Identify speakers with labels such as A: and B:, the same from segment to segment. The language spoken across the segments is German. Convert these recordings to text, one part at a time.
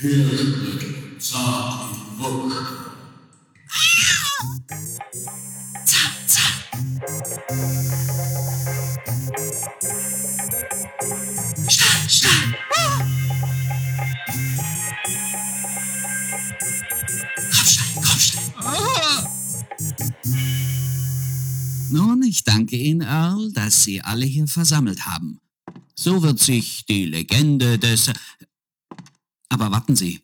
A: Hirten, zart Ruck.
B: Zack, zack. Schnell, schnell. Komm schnell, komm.
C: Nun, ich danke Ihnen, Earl, dass Sie alle hier versammelt haben. So wird sich die Legende des... Aber warten Sie.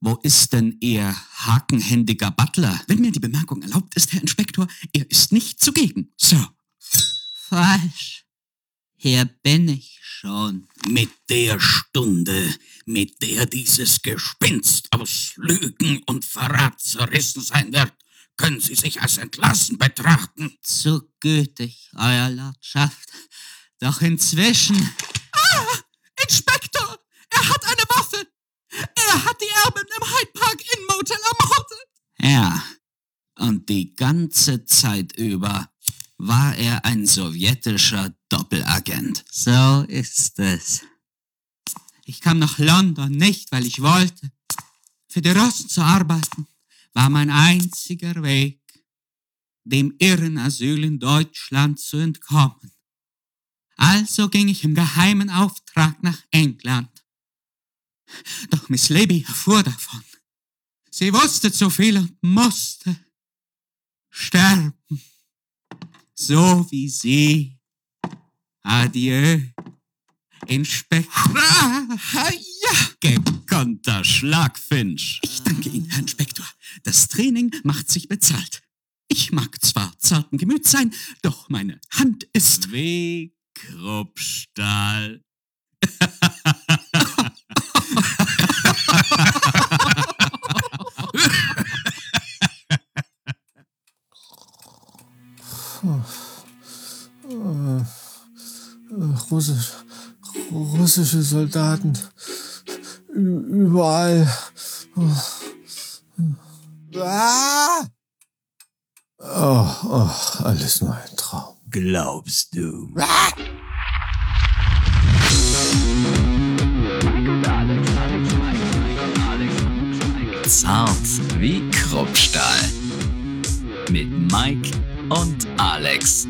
C: Wo ist denn Ihr hakenhändiger Butler? Wenn mir die Bemerkung erlaubt ist, Herr Inspektor, er ist nicht zugegen. So.
B: Falsch. Hier bin ich schon.
C: Mit der Stunde, mit der dieses Gespinst aus Lügen und Verrat zerrissen sein wird, können Sie sich als entlassen betrachten.
B: Zu gütig, Euer Lordschaft. Doch inzwischen.
C: Ah, Inspektor! Er hat eine Waffe! Er hat die Erben im Hyde Park Inn Motel ermordet! Ja, und die ganze Zeit über war er ein sowjetischer Doppelagent.
B: So ist es. Ich kam nach London nicht, weil ich wollte. Für die Russen zu arbeiten war mein einziger Weg, dem Irrenasyl in Deutschland zu entkommen. Also ging ich im geheimen Auftrag nach England. Doch Miss Libby erfuhr davon. Sie wusste zu viel und musste sterben. So wie sie. Adieu, Inspektor.
C: Ah, ja, gekonnter Schlagfinch. Ich danke Ihnen, Herr Inspektor. Das Training macht sich bezahlt. Ich mag zwar zarten Gemüts sein, doch meine Hand ist... Wie Kruppstahl.
D: Russisch, russische Soldaten. Überall. Ah! Oh, oh, alles nur ein Traum.
A: Glaubst du?
E: Zart wie Kruppstahl. Mit Mike und Alex.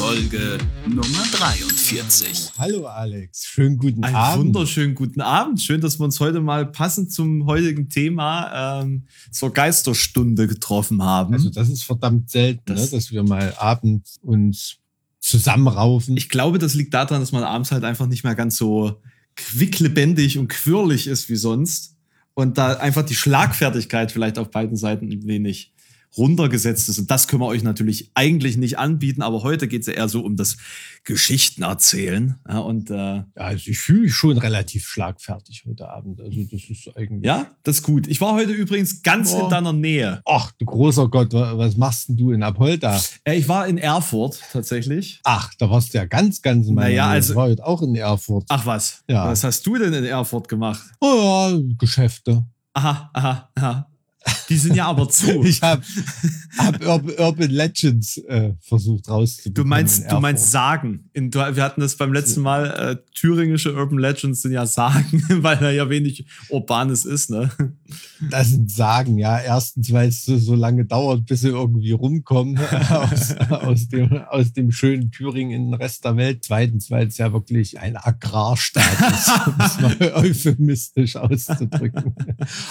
E: Folge Nummer 43.
D: Hallo Alex, schönen guten
F: Einen
D: Abend.
F: wunderschönen guten Abend. Schön, dass wir uns heute mal passend zum heutigen Thema ähm, zur Geisterstunde getroffen haben.
D: Also das ist verdammt selten,
F: Das-
D: ne, dass wir mal abends uns zusammenraufen.
F: ich glaube, das liegt daran, dass man abends halt einfach nicht mehr ganz so quicklebendig und quirlig ist wie sonst. Und da einfach die Schlagfertigkeit vielleicht auf beiden Seiten ein wenig runtergesetzt ist. Und das können wir euch natürlich eigentlich nicht anbieten, aber heute geht es ja eher so um das Geschichten erzählen. Ja, und äh,
D: Ja, also ich fühle mich schon relativ schlagfertig heute Abend. Also das ist eigentlich.
F: ja, das ist gut. Ich war heute übrigens ganz
D: Boah.
F: in deiner Nähe.
D: Ach, du großer Gott, wa- was machst denn du in Apolda?
F: Äh, ich war in Erfurt tatsächlich.
D: Ach, da warst du ja ganz, ganz in meiner
F: Naja,
D: Nähe.
F: also-
D: Ich war heute auch in Erfurt.
F: Ach was.
D: Ja.
F: Was hast du denn in Erfurt gemacht?
D: Oh ja, Geschäfte.
F: Aha, aha, aha. Die sind ja aber zu.
D: Ich habe hab Urban, Legends äh, versucht rauszubekommen.
F: Du
D: in
F: meinst, du meinst Sagen. In, wir hatten das beim letzten Mal, äh, thüringische Urban Legends sind ja Sagen, weil da ja wenig Urbanes ist, ne?
D: Das sind Sagen, ja. Erstens, weil es so, so lange dauert, bis sie irgendwie rumkommen aus, aus, dem, aus dem schönen Thüringen in den Rest der Welt. Zweitens, weil es ja wirklich ein Agrarstaat ist, um es mal euphemistisch auszudrücken.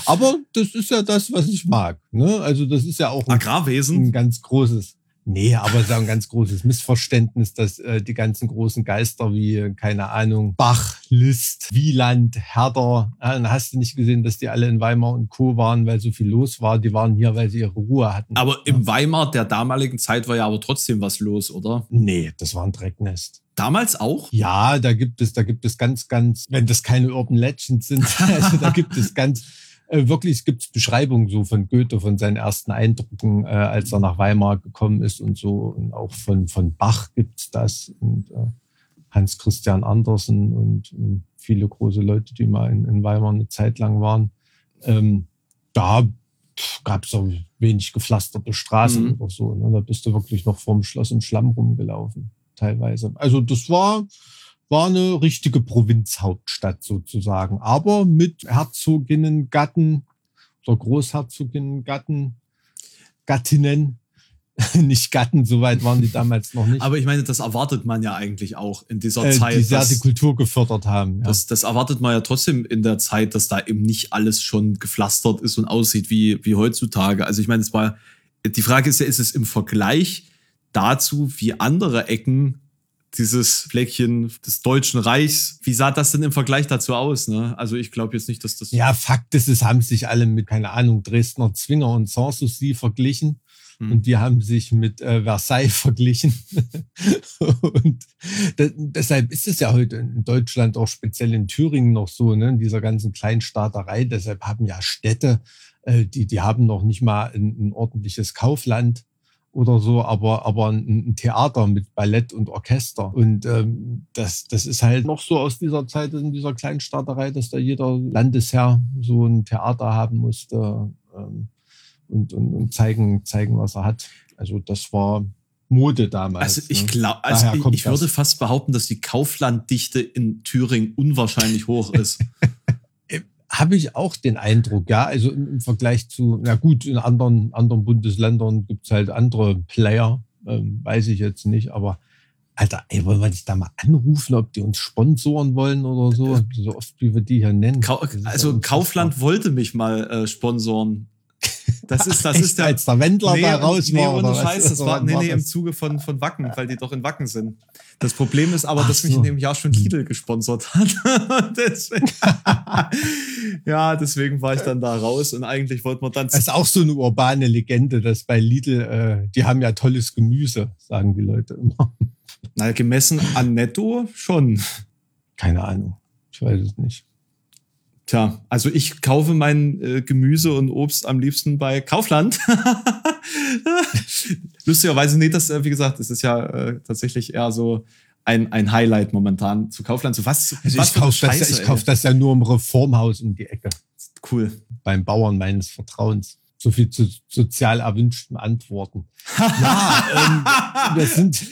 D: Aber das ist ja das, was ich mag. Ne? Also das ist ja auch ein
F: Agrarwesen.
D: ein ganz großes, nee, aber es ist auch ein ganz großes Missverständnis, dass äh, die ganzen großen Geister wie, äh, keine Ahnung, Bach, Liszt, Wieland, Herder, äh, dann hast du nicht gesehen, dass die alle in Weimar und Co. waren, weil so viel los war. Die waren hier, weil sie ihre Ruhe hatten.
F: Aber im Weimar der damaligen Zeit war ja aber trotzdem was los, oder?
D: Nee, das war ein Drecknest.
F: Damals auch?
D: Ja, da gibt es, da gibt es ganz, ganz, wenn das keine Urban Legends sind, also da gibt es ganz, äh, wirklich, es gibt Beschreibungen so von Goethe, von seinen ersten Eindrücken, äh, als er nach Weimar gekommen ist und so. Und auch von, von Bach gibt's das und äh, Hans Christian Andersen und, und viele große Leute, die mal in, in Weimar eine Zeit lang waren. Ähm, da gab es auch wenig gepflasterte Straßen
F: Mhm.
D: oder so. Ne? Da bist du wirklich noch vorm Schloss im Schlamm rumgelaufen, teilweise. Also das war, war eine richtige Provinzhauptstadt sozusagen, aber mit Herzoginnengatten oder Großherzoginnengatten, Gattinnen, nicht Gatten, soweit waren die damals noch nicht.
F: Aber ich meine, das erwartet man ja eigentlich auch in dieser
D: äh,
F: Zeit.
D: die sehr
F: dass-
D: die Kultur gefördert haben. Ja.
F: Das, das erwartet man ja trotzdem in der Zeit, dass da eben nicht alles schon gepflastert ist und aussieht wie, wie heutzutage. Also ich meine, es war, die Frage ist ja, ist es im Vergleich dazu, wie andere Ecken dieses Fleckchen des Deutschen Reichs, wie sah das denn im Vergleich dazu aus? Ne? Also ich glaube jetzt nicht, dass das.
D: Ja, Fakt ist, es haben sich alle mit, keine Ahnung, Dresdner Zwinger und Sanssouci verglichen.
F: Hm.
D: Und die haben sich mit äh, Versailles verglichen. und de deshalb ist es ja heute in Deutschland, auch speziell in Thüringen noch so, ne, in dieser ganzen Kleinstaaterei. Deshalb haben ja Städte, äh, die, die haben noch nicht mal ein, ein ordentliches Kaufland oder so, aber, aber ein, Theater mit Ballett und Orchester. Und ähm, das, das ist halt noch so aus dieser Zeit, in dieser Kleinstaaterei, dass da jeder Landesherr so ein Theater haben musste ähm, und, und, und zeigen, zeigen, was er hat. Also das war Mode damals.
F: Also ich
D: ne?
F: glaube, also ich, ich würde fast behaupten, dass die Kauflanddichte in Thüringen unwahrscheinlich hoch ist.
D: Habe ich auch den Eindruck, ja. Also im, im Vergleich zu, na gut, in anderen, anderen Bundesländern gibt's halt andere Player, ähm, weiß ich jetzt nicht, aber Alter, ey, wollen wir dich da mal anrufen, ob die uns sponsoren wollen oder so? So oft, wie wir die hier nennen. Ja
F: also. Kaufland wollte mich mal äh, sponsoren. Das ist, das
D: Echt,
F: ist der.
D: als der Wendler da raus
F: nee,
D: war.
F: ohne
D: oder was?
F: Scheiß, das war, nee, nee, im? Zuge von, von Wacken, weil die doch in Wacken sind. Das Problem ist aber,
D: Ach
F: dass mich
D: so.
F: in dem Jahr schon Lidl gesponsert hat. deswegen, ja, deswegen war ich dann da raus und eigentlich wollten wir dann.
D: Das ist auch so eine urbane Legende, dass bei Lidl, äh, die haben ja tolles Gemüse, sagen die Leute immer.
F: Na, gemessen an Netto schon.
D: Keine Ahnung. Ich weiß es nicht.
F: Tja, also ich kaufe mein äh, Gemüse und Obst am liebsten bei Kaufland. Lustigerweise, nee, das, äh, wie gesagt, es ist ja äh, tatsächlich eher so ein, ein Highlight momentan zu Kaufland. So was,
D: Also
F: was
D: ich kaufe das, ja- ich kauf das ja nur im Reformhaus um die Ecke.
F: Cool.
D: Beim Bauern meines Vertrauens. So viel zu sozial erwünschten Antworten. ja, ähm, das sind.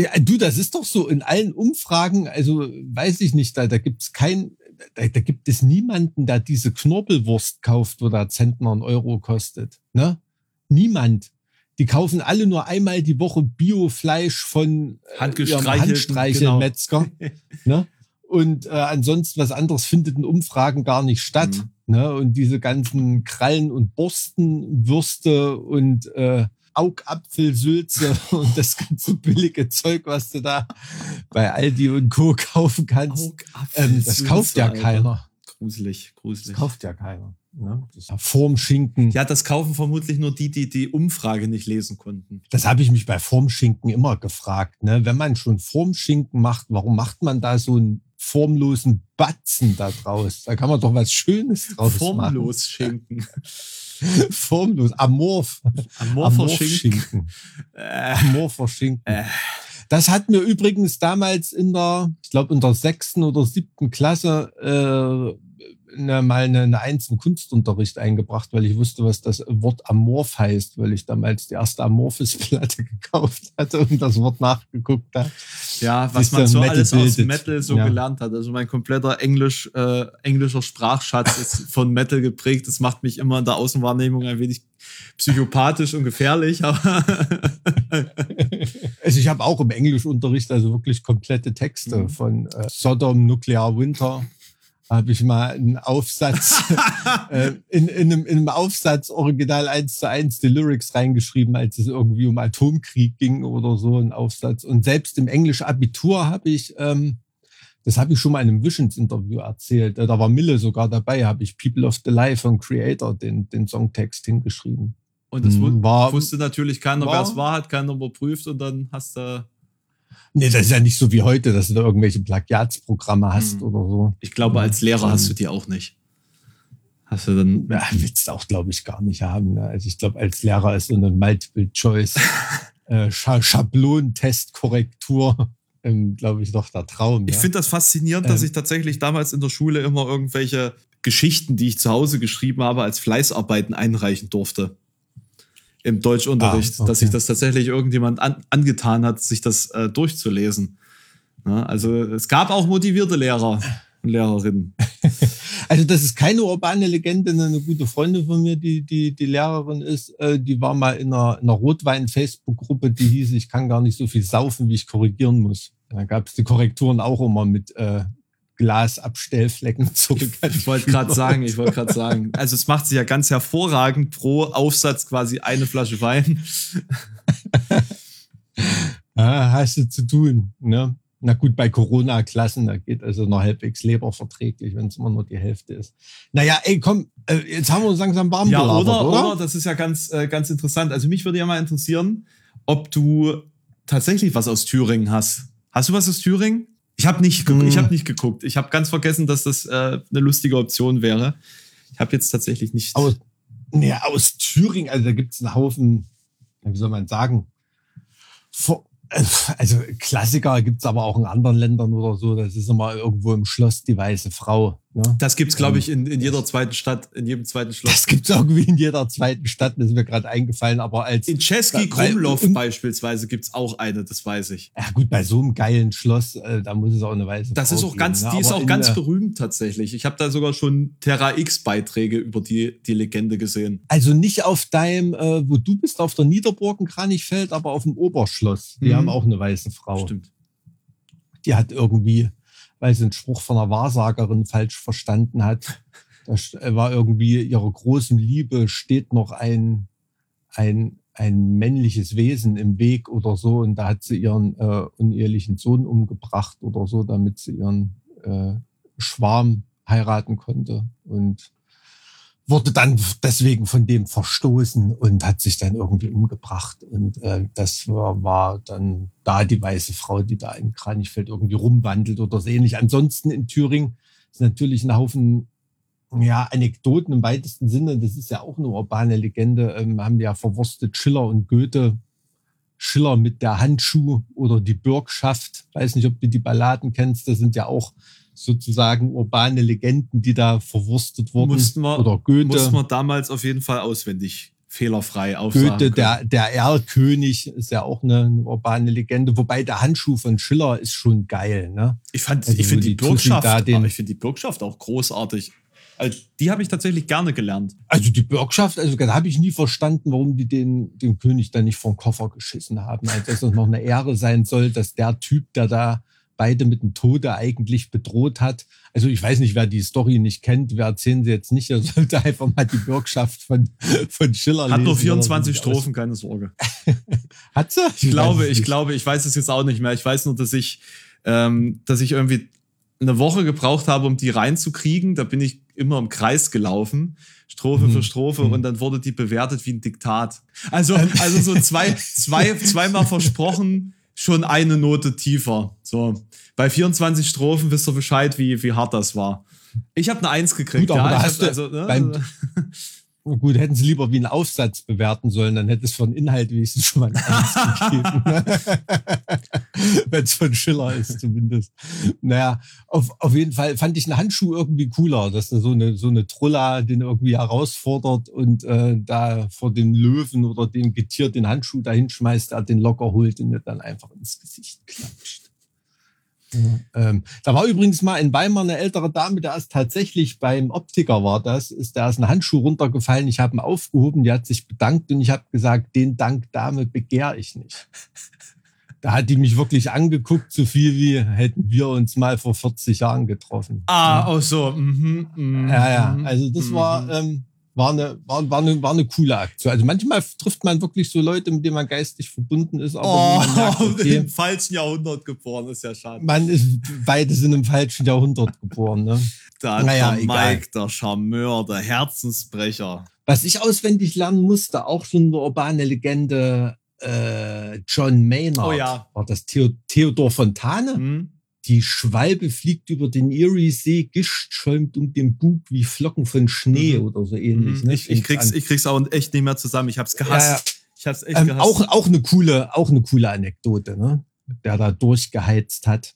D: Ja, du, das ist doch so in allen Umfragen, also weiß ich nicht, da, da gibt's kein, da, da gibt es niemanden, der diese Knorpelwurst kauft, wo der Zentner einen Euro kostet. Ne? Niemand. Die kaufen alle nur einmal die Woche Biofleisch von äh, Handstreichelmetzger. ne? Und äh, ansonsten was anderes findet in Umfragen gar nicht statt.
F: Mhm.
D: Ne? Und diese ganzen Krallen und Borstenwürste und äh, Augapfelsülze und das ganze billige Zeug, was du da bei Aldi und Co. kaufen kannst. Ähm, das kauft ja keiner.
F: Gruselig,
D: Das
F: gruselig.
D: kauft ja keiner. Ne? Das Formschinken.
F: Ja, das kaufen vermutlich nur die, die die Umfrage nicht lesen konnten.
D: Das habe ich mich bei Formschinken immer gefragt. Ne? Wenn man schon Formschinken macht, warum macht man da so einen formlosen Batzen da draus? Da kann man doch was Schönes draus
F: Formlos schinken.
D: machen. Formlos. Amorph.
F: Amorpher Schinken.
D: Schinken.
F: Äh,
D: Amorpher Schinken.
F: Äh.
D: Das hat mir übrigens damals in der, ich glaube in der sechsten oder siebten Klasse äh, ne, mal eine, eine Eins im Kunstunterricht eingebracht, weil ich wusste, was das Wort Amorph heißt, weil ich damals die erste Amorphis-Platte gekauft hatte und das Wort nachgeguckt habe.
F: Ja, was man so
D: Metal
F: alles aus
D: bildet.
F: Metal so
D: Ja.
F: gelernt hat. Also mein kompletter Englisch, äh, englischer Sprachschatz ist von Metal geprägt. Das macht mich immer in der Außenwahrnehmung ein wenig psychopathisch und gefährlich, aber
D: Also ich habe auch im Englischunterricht also wirklich komplette Texte
F: Mhm.
D: von äh, Sodom Nuclear Winter. Habe ich mal einen Aufsatz äh, in, in, einem, in einem Aufsatz original eins zu eins die Lyrics reingeschrieben, als es irgendwie um Atomkrieg ging oder so ein Aufsatz. Und selbst im Englisch Abitur habe ich, ähm, das habe ich schon mal in einem Visions-Interview erzählt. Äh, Da war Mille sogar dabei, habe ich People of the Life von Creator den, den Songtext hingeschrieben.
F: und das
D: war,
F: wusste natürlich keiner, wer es war, hat keiner überprüft und dann hast du,
D: Nee, das ist ja nicht so wie heute, dass du da irgendwelche Plagiatsprogramme hast
F: Mhm.
D: oder so.
F: ich glaube, als Lehrer hast du die auch nicht. Hast du dann,
D: Ja, willst du auch, glaube ich, gar nicht haben. Ne? Also ich glaube, als Lehrer ist so eine Multiple-Choice äh, Scha Schablonentestkorrektur, ähm, glaube ich, doch der Traum.
F: Ich
D: ja?
F: finde das faszinierend, dass
D: Ähm.
F: ich tatsächlich damals in der Schule immer irgendwelche Geschichten, die ich zu Hause geschrieben habe, als Fleißarbeiten einreichen durfte. Im Deutschunterricht,
D: Ah, okay.
F: dass sich das tatsächlich irgendjemand an, angetan hat, sich das äh, durchzulesen. Ja, also es gab auch motivierte Lehrer und Lehrerinnen.
D: Also das ist keine urbane Legende. Eine gute Freundin von mir, die die, die Lehrerin ist, äh, die war mal in einer, in einer Rotwein-Facebook-Gruppe, die hieß, ich kann gar nicht so viel saufen, wie ich korrigieren muss. Da gab es die Korrekturen auch immer mit äh, Glasabstellflecken zurück.
F: Ich wollte gerade sagen, ich wollte gerade sagen. Also es macht sich ja ganz hervorragend pro Aufsatz quasi eine Flasche Wein.
D: Ja, hast du zu tun. Ne? Na gut, bei Corona-Klassen, da geht also noch halbwegs leberverträglich, wenn es immer nur die Hälfte ist. Naja, ey, komm, äh, jetzt haben wir uns langsam warm
F: Ja,
D: gelabert,
F: oder,
D: oder?
F: oder? Das ist ja ganz, äh, ganz interessant. Also mich würde ja mal interessieren, ob du tatsächlich was aus Thüringen hast. Hast du was aus Thüringen? Ich habe nicht,
D: Hm.
F: ich habe nicht geguckt. Ich habe ganz vergessen, dass das äh, eine lustige Option wäre. Ich habe jetzt tatsächlich nicht.
D: Aus, nee, aus Thüringen, also da gibt's einen Haufen, wie soll man sagen, vor, äh, also Klassiker gibt's aber auch in anderen Ländern oder so. Das ist immer irgendwo im Schloss die weiße Frau. Ne?
F: das gibt's, glaube ich, in, in jeder zweiten Stadt, in jedem zweiten Schloss.
D: Das gibt's irgendwie in jeder zweiten Stadt, das ist mir gerade eingefallen, aber als
F: In Czeski Krumlov beispielsweise gibt's auch eine, das weiß ich.
D: ja gut, bei so einem geilen Schloss, äh, da muss es auch eine weiße
F: Das
D: Frau
F: ist auch
D: geben,
F: ganz,
D: ne?
F: die ist
D: Aber
F: auch ganz berühmt tatsächlich. Ich habe da sogar schon Terra X Beiträge über die, die Legende gesehen.
D: Also nicht auf deinem, äh, wo du bist, auf der Niederburg in Kranichfeld, aber auf dem Oberschloss. Die
F: Mhm.
D: haben auch eine weiße Frau.
F: Stimmt.
D: Die hat irgendwie, weil sie einen Spruch von einer Wahrsagerin falsch verstanden hat. Da äh, war irgendwie ihrer großen Liebe steht noch ein, ein, ein männliches Wesen im Weg oder so. Und da hat sie ihren äh, unehelichen Sohn umgebracht oder so, damit sie ihren äh, Schwarm heiraten konnte. Und wurde dann deswegen von dem verstoßen und hat sich dann irgendwie umgebracht. Und äh, das war, war dann da die weiße Frau, die da in Kranichfeld irgendwie rumwandelt oder so ähnlich. Ansonsten in Thüringen ist natürlich ein Haufen ja, Anekdoten im weitesten Sinne. Das ist ja auch eine urbane Legende. Ähm, haben ja verwurstet Schiller und Goethe. Schiller mit der Handschuh oder die Bürgschaft. Weiß nicht, ob du die Balladen kennst. Das sind ja auch sozusagen urbane Legenden, die da verwurstet wurden.
F: Mussten wir-
D: oder Goethe.
F: Muss man damals auf jeden Fall auswendig fehlerfrei aufsagen.
D: Goethe, der, der Erlkönig, ist ja auch eine, eine urbane Legende. Wobei der Handschuh von Schiller ist schon geil, ne?
F: Ich fand,
D: Also
F: ich finde die
D: die
F: Bürgschaft,
D: den-
F: ich finde die Bürgschaft auch großartig. Also, die habe ich tatsächlich gerne gelernt.
D: Also die Bürgschaft, also da habe ich nie verstanden, warum die den, den König da nicht vom Koffer geschissen haben. Also dass das noch eine Ehre sein soll, dass der Typ, der da beide mit dem Tode eigentlich bedroht hat. Also ich weiß nicht, wer die Story nicht kennt, wir erzählen sie jetzt nicht, er sollte einfach mal die Bürgschaft von, von Schiller
F: Hat nur
D: lesen,
F: 24
D: oder wie das
F: Strophen, keine Sorge.
D: Hat sie?
F: Ich glaube, ich glaube, ich weiß es jetzt auch nicht mehr. Ich weiß nur, dass ich, ähm, dass ich irgendwie eine Woche gebraucht habe, um die reinzukriegen. Da bin ich immer im Kreis gelaufen, Strophe
D: Mhm.
F: für Strophe,
D: Mhm.
F: und dann wurde die bewertet wie ein Diktat. Also, also so zwei, zwei, zweimal versprochen, schon eine Note tiefer. So. Bei 24 Strophen wisst ihr Bescheid, wie, wie hart das war. Ich habe eine Eins gekriegt.
D: Gut, aber
F: ja, ich
D: hast
F: hab
D: du
F: also, ne,
D: beim- Gut, hätten sie lieber wie einen Aufsatz bewerten sollen, dann hätte es von Inhalt wenigstens schon mal ein Eins gegeben. Wenn es von Schiller ist zumindest. Naja, auf, auf jeden Fall fand ich einen Handschuh irgendwie cooler, dass da so eine, so eine Trulla den irgendwie herausfordert und äh, da vor dem Löwen oder dem Getier den Handschuh dahin schmeißt, er den locker holt und mir dann einfach ins Gesicht klatscht. Ja, ähm, da war übrigens mal in Weimar eine ältere Dame, der ist tatsächlich beim Optiker war das, ist da ist ein Handschuh runtergefallen, ich habe ihn aufgehoben, die hat sich bedankt und ich habe gesagt, den Dank Dame begehr ich nicht. Da hat die mich wirklich angeguckt, so viel wie hätten wir uns mal vor 40 Jahren getroffen.
F: Ah, oh so. Mhm, mhm,
D: Ja, ja,
F: mhm,
D: also das
F: mhm.
D: war, ähm, war, eine, war, war, eine, war eine coole Aktion. Also manchmal trifft man wirklich so Leute, mit denen man geistig verbunden ist, aber
F: Oh,
D: merkt, okay,
F: im falschen Jahrhundert geboren, ist ja schade.
D: man ist, beide sind im falschen Jahrhundert geboren. Ne?
F: Da
D: Naja,
F: der
D: egal.
F: Mike, der Charmeur, der Herzensbrecher.
D: Was ich auswendig lernen musste, auch schon eine urbane Legende, äh, John Maynard.
F: Oh ja.
D: War das Theo Theodor Fontane?
F: Hm?
D: Die Schwalbe fliegt über den Erie-See, Gischt schäumt um den Bug wie Flocken von Schnee
F: Mhm.
D: oder so ähnlich.
F: Mhm.
D: Ne?
F: Ich, ich,
D: Fängt's
F: krieg's, ich krieg's auch echt nicht mehr zusammen. Ich hab's gehasst.
D: Ja.
F: Ich hab's echt
D: Ähm,
F: gehasst.
D: auch, auch eine coole, auch eine coole Anekdote, ne? Der da durchgeheizt hat.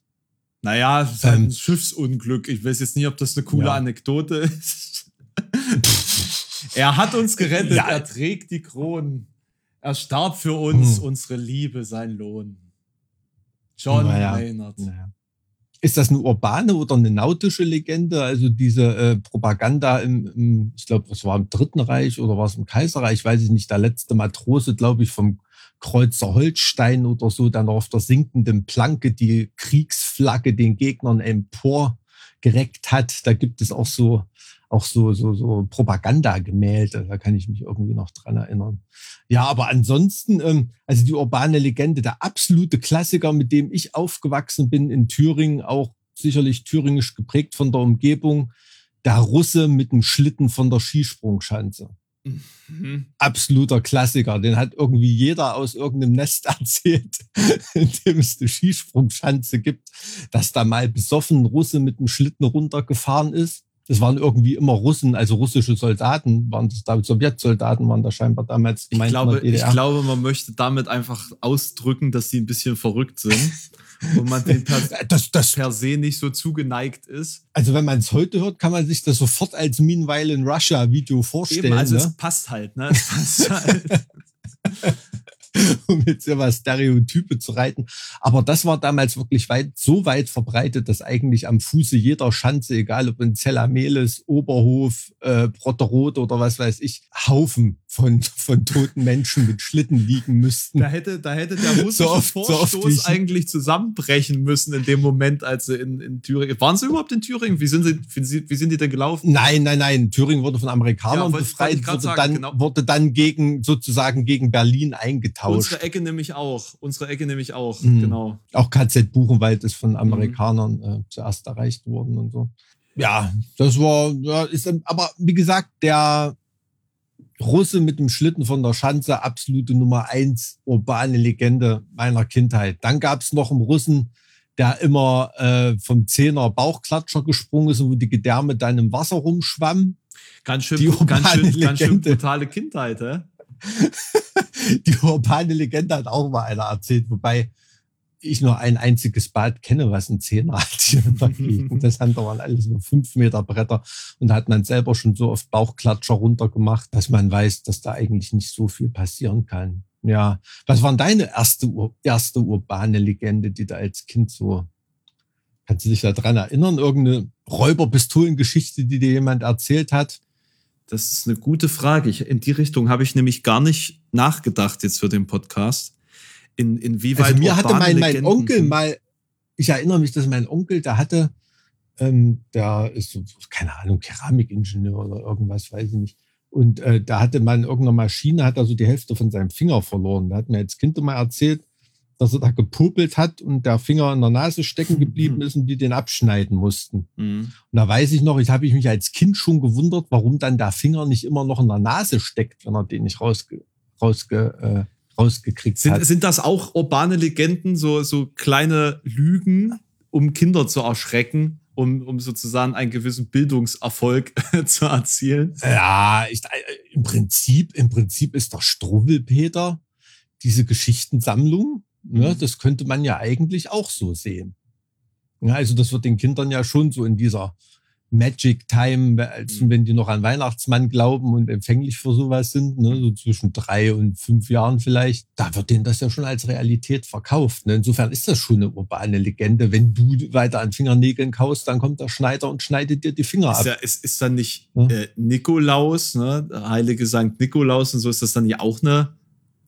F: naja, halt
D: Ähm,
F: Schiffsunglück. Ich weiß jetzt nicht, ob das eine coole
D: Ja.
F: Anekdote ist. er hat uns gerettet,
D: Ja.
F: er trägt die Kronen. Er starb für uns,
D: Hm.
F: unsere Liebe, sein Lohn. John
D: Naja.
F: Maynard.
D: Naja. Ist das eine urbane oder eine nautische Legende? Also diese äh, Propaganda im, im ich glaube, es war im Dritten Reich oder war es im Kaiserreich, weiß ich nicht, der letzte Matrose, glaube ich, vom Kreuzer Holstein oder so, dann auf der sinkenden Planke die Kriegsflagge den Gegnern emporgereckt hat. Da gibt es auch so auch so, so, so Propagandagemälde. Da kann ich mich irgendwie noch dran erinnern. Ja, aber ansonsten, ähm, also die urbane Legende, der absolute Klassiker, mit dem ich aufgewachsen bin in Thüringen, auch sicherlich thüringisch geprägt von der Umgebung, der Russe mit dem Schlitten von der Skisprungschanze.
F: Mhm.
D: Absoluter Klassiker. Den hat irgendwie jeder aus irgendeinem Nest erzählt, in dem es eine Skisprungschanze gibt, dass da mal besoffen Russe mit dem Schlitten runtergefahren ist das waren irgendwie immer Russen, also russische Soldaten, waren das da, Sowjetsoldaten waren da scheinbar damals
F: gemeint. Ich glaube, ich glaube, man möchte damit einfach ausdrücken, dass sie ein bisschen verrückt sind und man den per,
D: das, das,
F: per se nicht so zugeneigt ist.
D: Also wenn man es heute hört, kann man sich das sofort als Meanwhile in Russia Video vorstellen. Eben,
F: also
D: ne?
F: es passt halt, ne? Es passt halt.
D: um jetzt immer Stereotype zu reiten. Aber das war damals wirklich weit, so weit verbreitet, dass eigentlich am Fuße jeder Schanze, egal ob in Zellameles, Oberhof, äh, Brotterot oder was weiß ich, Haufen von, von toten Menschen mit Schlitten liegen müssten.
F: Da hätte, da hätte der russische so oft, Vorstoß so eigentlich zusammenbrechen müssen in dem Moment, als sie in, in Thüringen. Waren sie überhaupt in Thüringen? Wie sind sie, wie, sind die denn gelaufen?
D: Nein, nein, nein. Thüringen wurde von Amerikanern ja, befreit, wurde, sagen, dann, genau. wurde dann gegen, sozusagen gegen Berlin eingetauscht.
F: Unsere Ecke nämlich auch. Unsere Ecke nämlich auch, mhm. genau.
D: Auch KZ Buchenwald ist von Amerikanern mhm. äh, zuerst erreicht worden und so. Ja, das war, ja, ist, aber wie gesagt, der Russe mit dem Schlitten von der Schanze, absolute Nummer eins urbane Legende meiner Kindheit. Dann gab es noch einen Russen, der immer äh, vom Zehner Bauchklatscher gesprungen ist und wo die Gedärme dann im Wasser rumschwammen.
F: Ganz schön, ganz schön, ganz schön brutale Kindheit, hä?
D: die urbane Legende hat auch mal einer erzählt, wobei ich nur ein einziges Bad kenne, was ein Zehner hat. Das waren alles nur fünf Meter Bretter und da hat man selber schon so oft Bauchklatscher runtergemacht, dass man weiß, dass da eigentlich nicht so viel passieren kann. Ja, was war deine erste, erste urbane Legende, die da als Kind so, kannst du dich da dran erinnern? Irgendeine Räuberpistolengeschichte, die dir jemand erzählt hat?
F: Das ist eine gute Frage. Ich, in die Richtung habe ich nämlich gar nicht nachgedacht jetzt für den Podcast in, inwieweit.
D: Also mir hatte mein, mein Onkel mal, ich erinnere mich, dass mein Onkel, der hatte, ähm, der ist so, keine Ahnung, Keramikingenieur oder irgendwas, weiß ich nicht. Und äh, da hatte man in irgendeiner Maschine, hat er so die Hälfte von seinem Finger verloren. Da hat mir als Kind mal erzählt, dass er da gepopelt hat und der Finger in der Nase stecken geblieben ist und die den abschneiden mussten. Mhm. Und da weiß ich noch, ich habe ich mich als Kind schon gewundert, warum dann der Finger nicht immer noch in der Nase steckt, wenn er den nicht rausge, rausge äh, rausgekriegt
F: sind,
D: hat.
F: Sind das auch urbane Legenden, so, so kleine Lügen, um Kinder zu erschrecken? Um, um sozusagen einen gewissen Bildungserfolg zu erzielen.
D: Ja, ich, äh, im Prinzip, im Prinzip ist der Struwwelpeter diese Geschichtensammlung. Ne, mhm. das könnte man ja eigentlich auch so sehen. Ja, also das wird den Kindern ja schon so in dieser Magic Time, als mhm. wenn die noch an Weihnachtsmann glauben und empfänglich für sowas sind, ne, so zwischen drei und fünf Jahren vielleicht, da wird denen das ja schon als Realität verkauft. Ne? Insofern ist das schon eine urbane Legende. Wenn du weiter an Fingernägeln kaust, dann kommt der Schneider und schneidet dir die Finger
F: ist
D: ab.
F: Ja, ist, ist dann nicht ja? äh, Nikolaus, ne? Heilige Sankt Nikolaus und so, ist das dann ja auch eine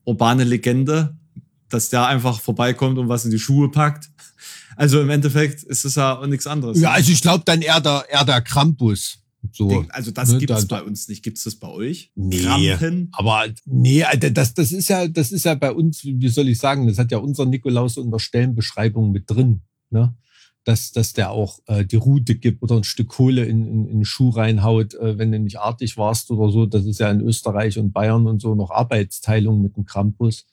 F: urbane Legende, dass der einfach vorbeikommt und was in die Schuhe packt? Also im Endeffekt ist es ja nichts anderes.
D: Ja, also ich glaube dann eher der, eher der Krampus. So,
F: also das ne, gibt es bei uns nicht. Gibt es das bei euch?
D: Nee, Krampen? aber nee, das, das ist ja, das ist ja bei uns, wie soll ich sagen, das hat ja unser Nikolaus in der Stellenbeschreibung mit drin, ne? Dass, dass der auch äh, die Route gibt oder ein Stück Kohle in, in, in den Schuh reinhaut, äh, wenn du nicht artig warst oder so. Das ist ja in Österreich und Bayern und so noch Arbeitsteilung mit dem Krampus.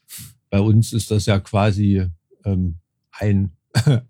D: Bei uns ist das ja quasi ähm, ein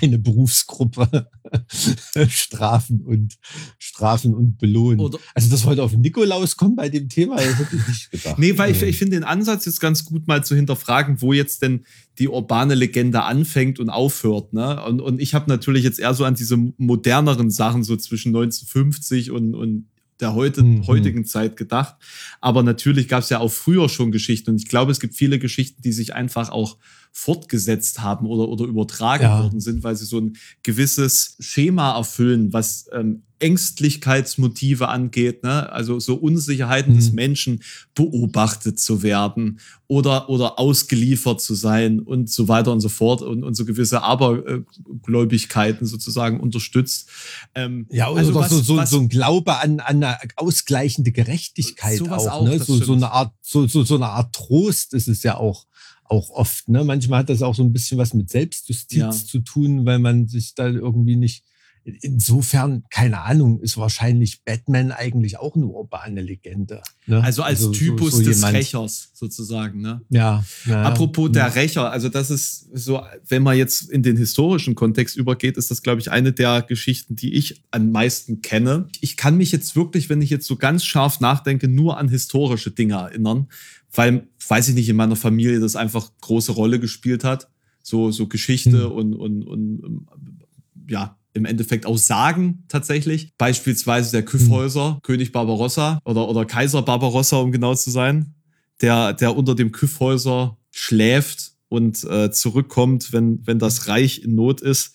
D: eine Berufsgruppe strafen und strafen und belohnen. Oder also das wollte auf Nikolaus kommen bei dem Thema, das hätte ich nicht gedacht.
F: Nee, weil ich, ich finde den Ansatz jetzt ganz gut mal zu hinterfragen, wo jetzt denn die urbane Legende anfängt und aufhört. Ne? Und, und ich habe natürlich jetzt eher so an diese moderneren Sachen so zwischen 1950 und, und der heute, mhm. heutigen Zeit gedacht. Aber natürlich gab es ja auch früher schon Geschichten und ich glaube, es gibt viele Geschichten, die sich einfach auch fortgesetzt haben oder, oder übertragen
D: Ja.
F: worden sind, weil sie so ein gewisses Schema erfüllen, was ähm, Ängstlichkeitsmotive angeht, ne? also so Unsicherheiten des
D: Mhm.
F: Menschen, beobachtet zu werden oder, oder ausgeliefert zu sein und so weiter und so fort und, und so gewisse Abergläubigkeiten sozusagen unterstützt. Ähm,
D: Ja, oder
F: also was-
D: so, so,
F: was-
D: so ein Glaube an, an eine ausgleichende Gerechtigkeit auch,
F: auch,
D: ne? So, so eine Art, so, so, so eine Art Trost ist es ja auch, auch oft, ne? Manchmal hat das auch so ein bisschen was mit Selbstjustiz
F: Ja.
D: zu tun, weil man sich da irgendwie nicht, insofern, keine Ahnung, ist wahrscheinlich Batman eigentlich auch eine urbane Legende. Ne?
F: also als
D: so-
F: Typus
D: so
F: des
D: jemand.
F: Rächers sozusagen. Ne?
D: Ja, ja.
F: Apropos
D: ja.
F: der Rächer, also das ist so, wenn man jetzt in den historischen Kontext übergeht, ist das, glaube ich, eine der Geschichten, die ich am meisten kenne. Ich kann mich jetzt wirklich, wenn ich jetzt so ganz scharf nachdenke, nur an historische Dinge erinnern, weil, weiß ich nicht, in meiner Familie das einfach große Rolle gespielt hat. So, so Geschichte
D: Hm.
F: und, und, und ja, im Endeffekt auch Sagen tatsächlich. Beispielsweise der Kyffhäuser, König Barbarossa oder, oder Kaiser Barbarossa, um genau zu sein, der, der unter dem Kyffhäuser schläft und äh, zurückkommt, wenn, wenn das Reich in Not ist.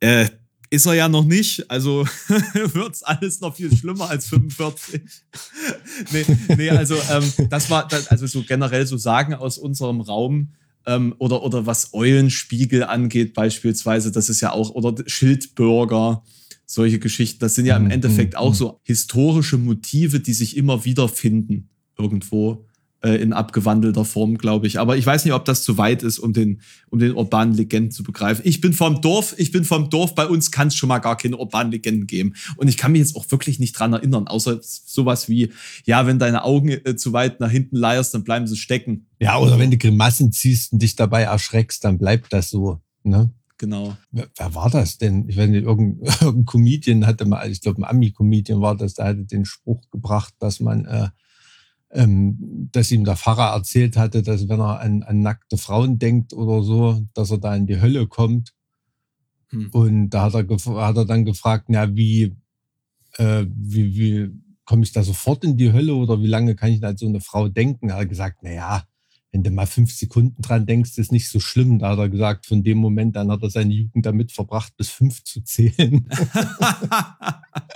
F: Äh, ist er ja noch nicht, also wird's alles noch viel schlimmer als 45. nee, nee, also ähm, das war, das, also so generell so Sagen aus unserem Raum, ähm, oder, oder was Eulenspiegel angeht, beispielsweise, das ist ja auch, oder Schildbürger, solche Geschichten, das sind ja im
D: Mhm,
F: Endeffekt
D: mhm,
F: auch
D: mhm.
F: so historische Motive, die sich immer wieder finden, irgendwo äh, in abgewandelter Form, glaube ich. Aber ich weiß nicht, ob das zu weit ist, um den, um den urbanen Legenden zu begreifen. Ich bin vom Dorf, ich bin vom Dorf, bei uns kann es schon mal gar keine urbanen Legenden geben. Und ich kann mich jetzt auch wirklich nicht dran erinnern, außer sowas wie, ja, wenn deine Augen äh, zu weit nach hinten leierst, dann bleiben sie stecken.
D: ja, oder wenn du Grimassen ziehst und dich dabei erschreckst, dann bleibt das so. Ne?
F: Genau.
D: Wer, wer war das denn? Ich weiß nicht, irgendein, irgendein Comedian hatte mal, ich glaube, ein Ami-Comedian war das, der hatte den Spruch gebracht, dass man, äh, ähm, dass ihm der Pfarrer erzählt hatte, dass wenn er an, an nackte Frauen denkt oder so, dass er da in die Hölle kommt.
F: Hm.
D: Und da hat er, hat er dann gefragt, na, wie, äh, wie, wie komme ich da sofort in die Hölle oder wie lange kann ich an so eine Frau denken? Da hat er gesagt, na ja, wenn du mal fünf Sekunden dran denkst, ist nicht so schlimm. Da hat er gesagt, von dem Moment an hat er seine Jugend damit verbracht, bis fünf zu zählen.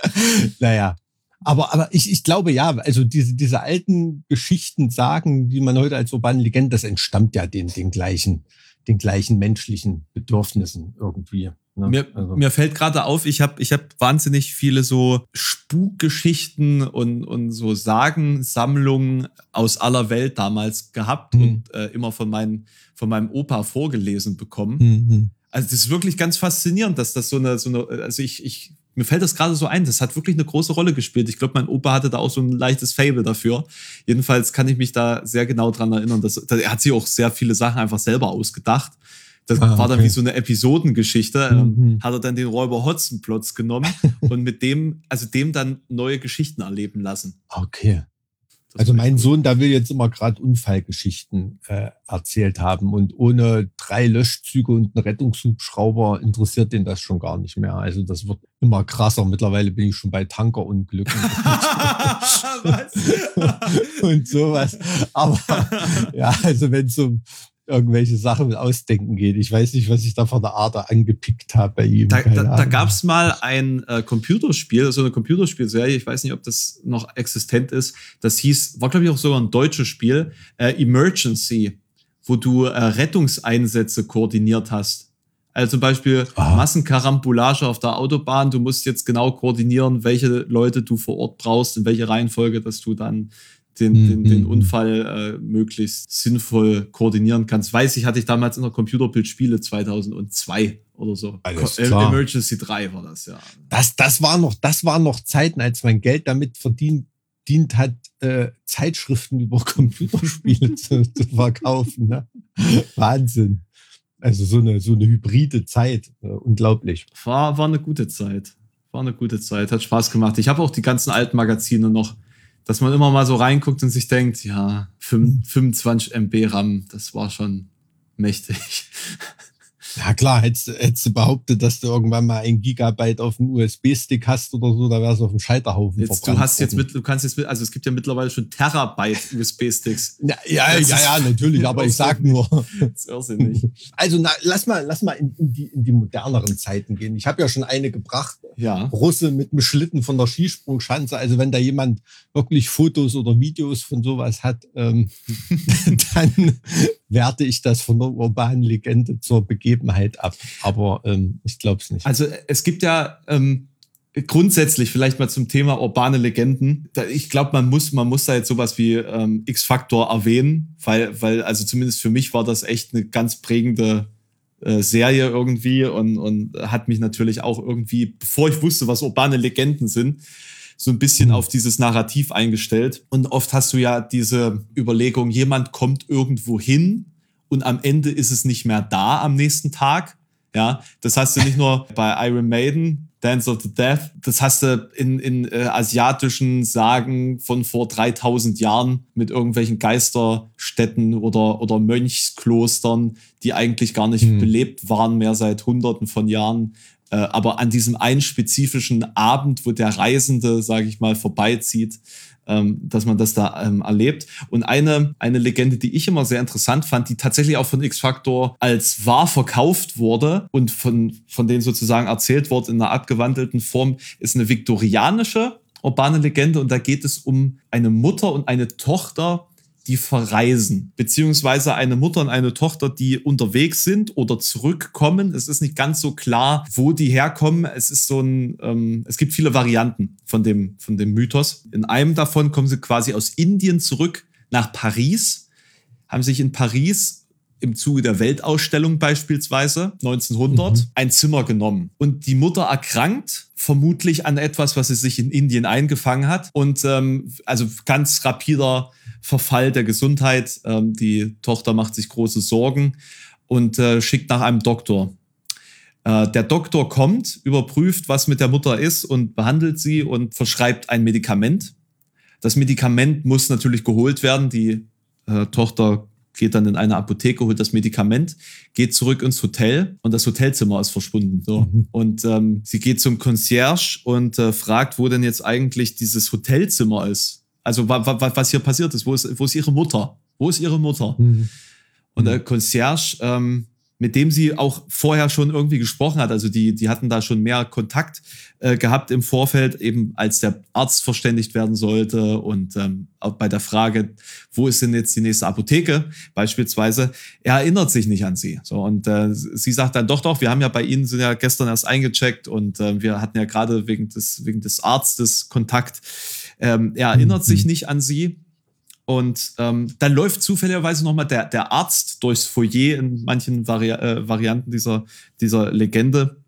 D: naja. Aber, aber ich, ich glaube ja, also diese, diese alten Geschichten, Sagen, die man heute als urbane Legende, das entstammt ja den, den gleichen, den gleichen menschlichen Bedürfnissen irgendwie. Ne?
F: Mir,
D: also,
F: mir fällt gerade auf, ich habe ich hab wahnsinnig viele so Spukgeschichten und, und so Sagensammlungen aus aller Welt damals gehabt
D: Mhm.
F: und äh, immer von, meinen, von meinem Opa vorgelesen bekommen.
D: Mhm.
F: Also das ist wirklich ganz faszinierend, dass das so eine, so eine also ich, ich, mir fällt das gerade so ein, das hat wirklich eine große Rolle gespielt. Ich glaube, mein Opa hatte da auch so ein leichtes Fable dafür. Jedenfalls kann ich mich da sehr genau dran erinnern. Dass, er hat sich auch sehr viele Sachen einfach selber ausgedacht. Das
D: Ah,
F: war dann
D: okay.
F: wie so eine Episodengeschichte.
D: Mhm.
F: Ähm, hat er dann den Räuber Hotzenplotz genommen und mit dem, also dem dann neue Geschichten erleben lassen.
D: Okay. Also mein Sohn, da will jetzt immer gerade Unfallgeschichten äh, erzählt haben und ohne drei Löschzüge und einen Rettungshubschrauber interessiert den das schon gar nicht mehr. Also das wird immer krasser. Mittlerweile bin ich schon bei Tankerunglücken und sowas. Aber ja, also wenn es um irgendwelche Sachen mit Ausdenken geht, ich weiß nicht, was ich da von der Ader angepickt habe bei ihm.
F: Da, da, da gab es mal ein äh, Computerspiel, so eine Computerspielserie, ich weiß nicht, ob das noch existent ist. Das hieß, war glaube ich auch sogar ein deutsches Spiel, äh, Emergency, wo du äh, Rettungseinsätze koordiniert hast. Also zum Beispiel
D: Ah.
F: Massenkarambolage auf der Autobahn. Du musst jetzt genau koordinieren, welche Leute du vor Ort brauchst, in welche Reihenfolge, dass du dann den,
D: Mhm,
F: den, den
D: mhm.
F: Unfall äh, möglichst sinnvoll koordinieren kannst. Weiß ich, hatte ich damals in der Computerbild-Spiele 2002 oder so.
D: Alles
F: äh,
D: klar.
F: Emergency 3 war das, ja.
D: Das, das, war noch, das waren noch Zeiten, als mein Geld damit verdient dient hat, äh, Zeitschriften über Computerspiele zu, zu verkaufen. Ne? Wahnsinn. Also so eine, so eine hybride Zeit. Äh, unglaublich.
F: War, war eine gute Zeit. War eine gute Zeit. Hat Spaß gemacht. Ich habe auch die ganzen alten Magazine noch, dass man immer mal so reinguckt und sich denkt, ja, fünf- 25 MB RAM, das war schon mächtig.
D: Ja klar, hättest, du- hättest du behauptet, dass du irgendwann mal ein Gigabyte auf dem USB-Stick hast oder so, da wärst du auf dem Scheiterhaufen
F: Jetzt, du
D: verbrannt
F: hast jetzt mit, du kannst jetzt mit, also es gibt ja mittlerweile schon Terabyte USB-Sticks.
D: Ja, ja, ja, ja, natürlich, aber ich sag nur.
F: Das ist irrsinnig.
D: Also na, lass mal, lass mal in, in, die, in die moderneren Zeiten gehen. Ich habe ja schon eine gebracht.
F: Ja.
D: Russe mit einem Schlitten von der Skisprungschanze. Also wenn da jemand wirklich Fotos oder Videos von sowas hat, ähm, dann werte ich das von der urbanen Legende zur Begebenheit ab. Aber ähm, ich glaube es nicht.
F: Also es gibt ja ähm, grundsätzlich vielleicht mal zum Thema urbane Legenden. Ich glaube, man muss, man muss da jetzt sowas wie ähm, X-Factor erwähnen, weil, weil, also zumindest für mich war das echt eine ganz prägende äh, Serie irgendwie und, und hat mich natürlich auch irgendwie, bevor ich wusste, was urbane Legenden sind, so ein bisschen
D: Mhm.
F: auf dieses Narrativ eingestellt. Und oft hast du ja diese Überlegung, jemand kommt irgendwo hin und am Ende ist es nicht mehr da am nächsten Tag. Ja, das hast du nicht nur bei Iron Maiden, Dance of the Death, das hast du in, in äh, asiatischen Sagen von vor 3000 Jahren mit irgendwelchen Geisterstädten oder, oder Mönchsklostern, die eigentlich gar nicht
D: Hm.
F: belebt waren mehr seit hunderten von Jahren. Äh, aber an diesem einen spezifischen Abend, wo der Reisende, sage ich mal, vorbeizieht, ähm, dass man das da ähm, erlebt. Und eine, eine Legende, die ich immer sehr interessant fand, die tatsächlich auch von X-Factor als wahr verkauft wurde und von, von denen sozusagen erzählt wurde in einer abgewandelten Form, ist eine viktorianische urbane Legende. Und da geht es um eine Mutter und eine Tochter, die verreisen, beziehungsweise eine Mutter und eine Tochter, die unterwegs sind oder zurückkommen. Es ist nicht ganz so klar, wo die herkommen. Es ist so ein, ähm, es gibt viele Varianten von dem, von dem Mythos. In einem davon kommen sie quasi aus Indien zurück nach Paris, haben sich in Paris im Zuge der Weltausstellung beispielsweise 1900
D: Mhm.
F: ein Zimmer genommen. Und die Mutter erkrankt, vermutlich an etwas, was sie sich in Indien eingefangen hat. Und ähm, also ganz rapider Verfall der Gesundheit. Ähm, die Tochter macht sich große Sorgen und äh, schickt nach einem Doktor. Äh, der Doktor kommt, überprüft, was mit der Mutter ist und behandelt sie und verschreibt ein Medikament. Das Medikament muss natürlich geholt werden. Die äh, Tochter geht dann in eine Apotheke, holt das Medikament, geht zurück ins Hotel und das Hotelzimmer ist verschwunden. So.
D: Mhm.
F: Und ähm, sie geht zum Concierge und äh, fragt, wo denn jetzt eigentlich dieses Hotelzimmer ist. Also wa wa was hier passiert ist. Wo, ist. wo ist ihre Mutter? Wo ist ihre Mutter?
D: Mhm.
F: Und der Concierge, ähm, mit dem sie auch vorher schon irgendwie gesprochen hat, also die, die hatten da schon mehr Kontakt äh, gehabt im Vorfeld, eben als der Arzt verständigt werden sollte. Und ähm, auch bei der Frage, wo ist denn jetzt die nächste Apotheke? Beispielsweise, er erinnert sich nicht an sie. So und äh, sie sagt dann doch, doch, wir haben ja bei Ihnen sind ja gestern erst eingecheckt und äh, wir hatten ja gerade wegen des wegen des Arztes Kontakt. Ähm, er erinnert sich nicht an sie und ähm, dann läuft zufälligerweise nochmal der, der Arzt durchs Foyer in manchen Vari äh, Varianten dieser, dieser Legende.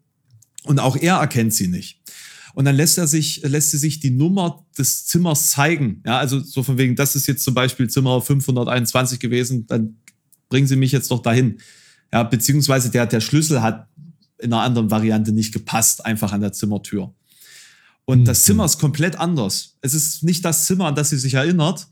F: Und auch er erkennt sie nicht. Und dann lässt er sich, lässt sie sich die Nummer des Zimmers zeigen. Ja, also so von wegen, das ist jetzt zum Beispiel Zimmer 521 gewesen, dann bringen Sie mich jetzt doch dahin. Ja, beziehungsweise der, der Schlüssel hat in einer anderen Variante nicht gepasst, einfach an der Zimmertür. Und das Zimmer ist komplett anders. Es ist nicht das Zimmer, an das sie sich erinnert.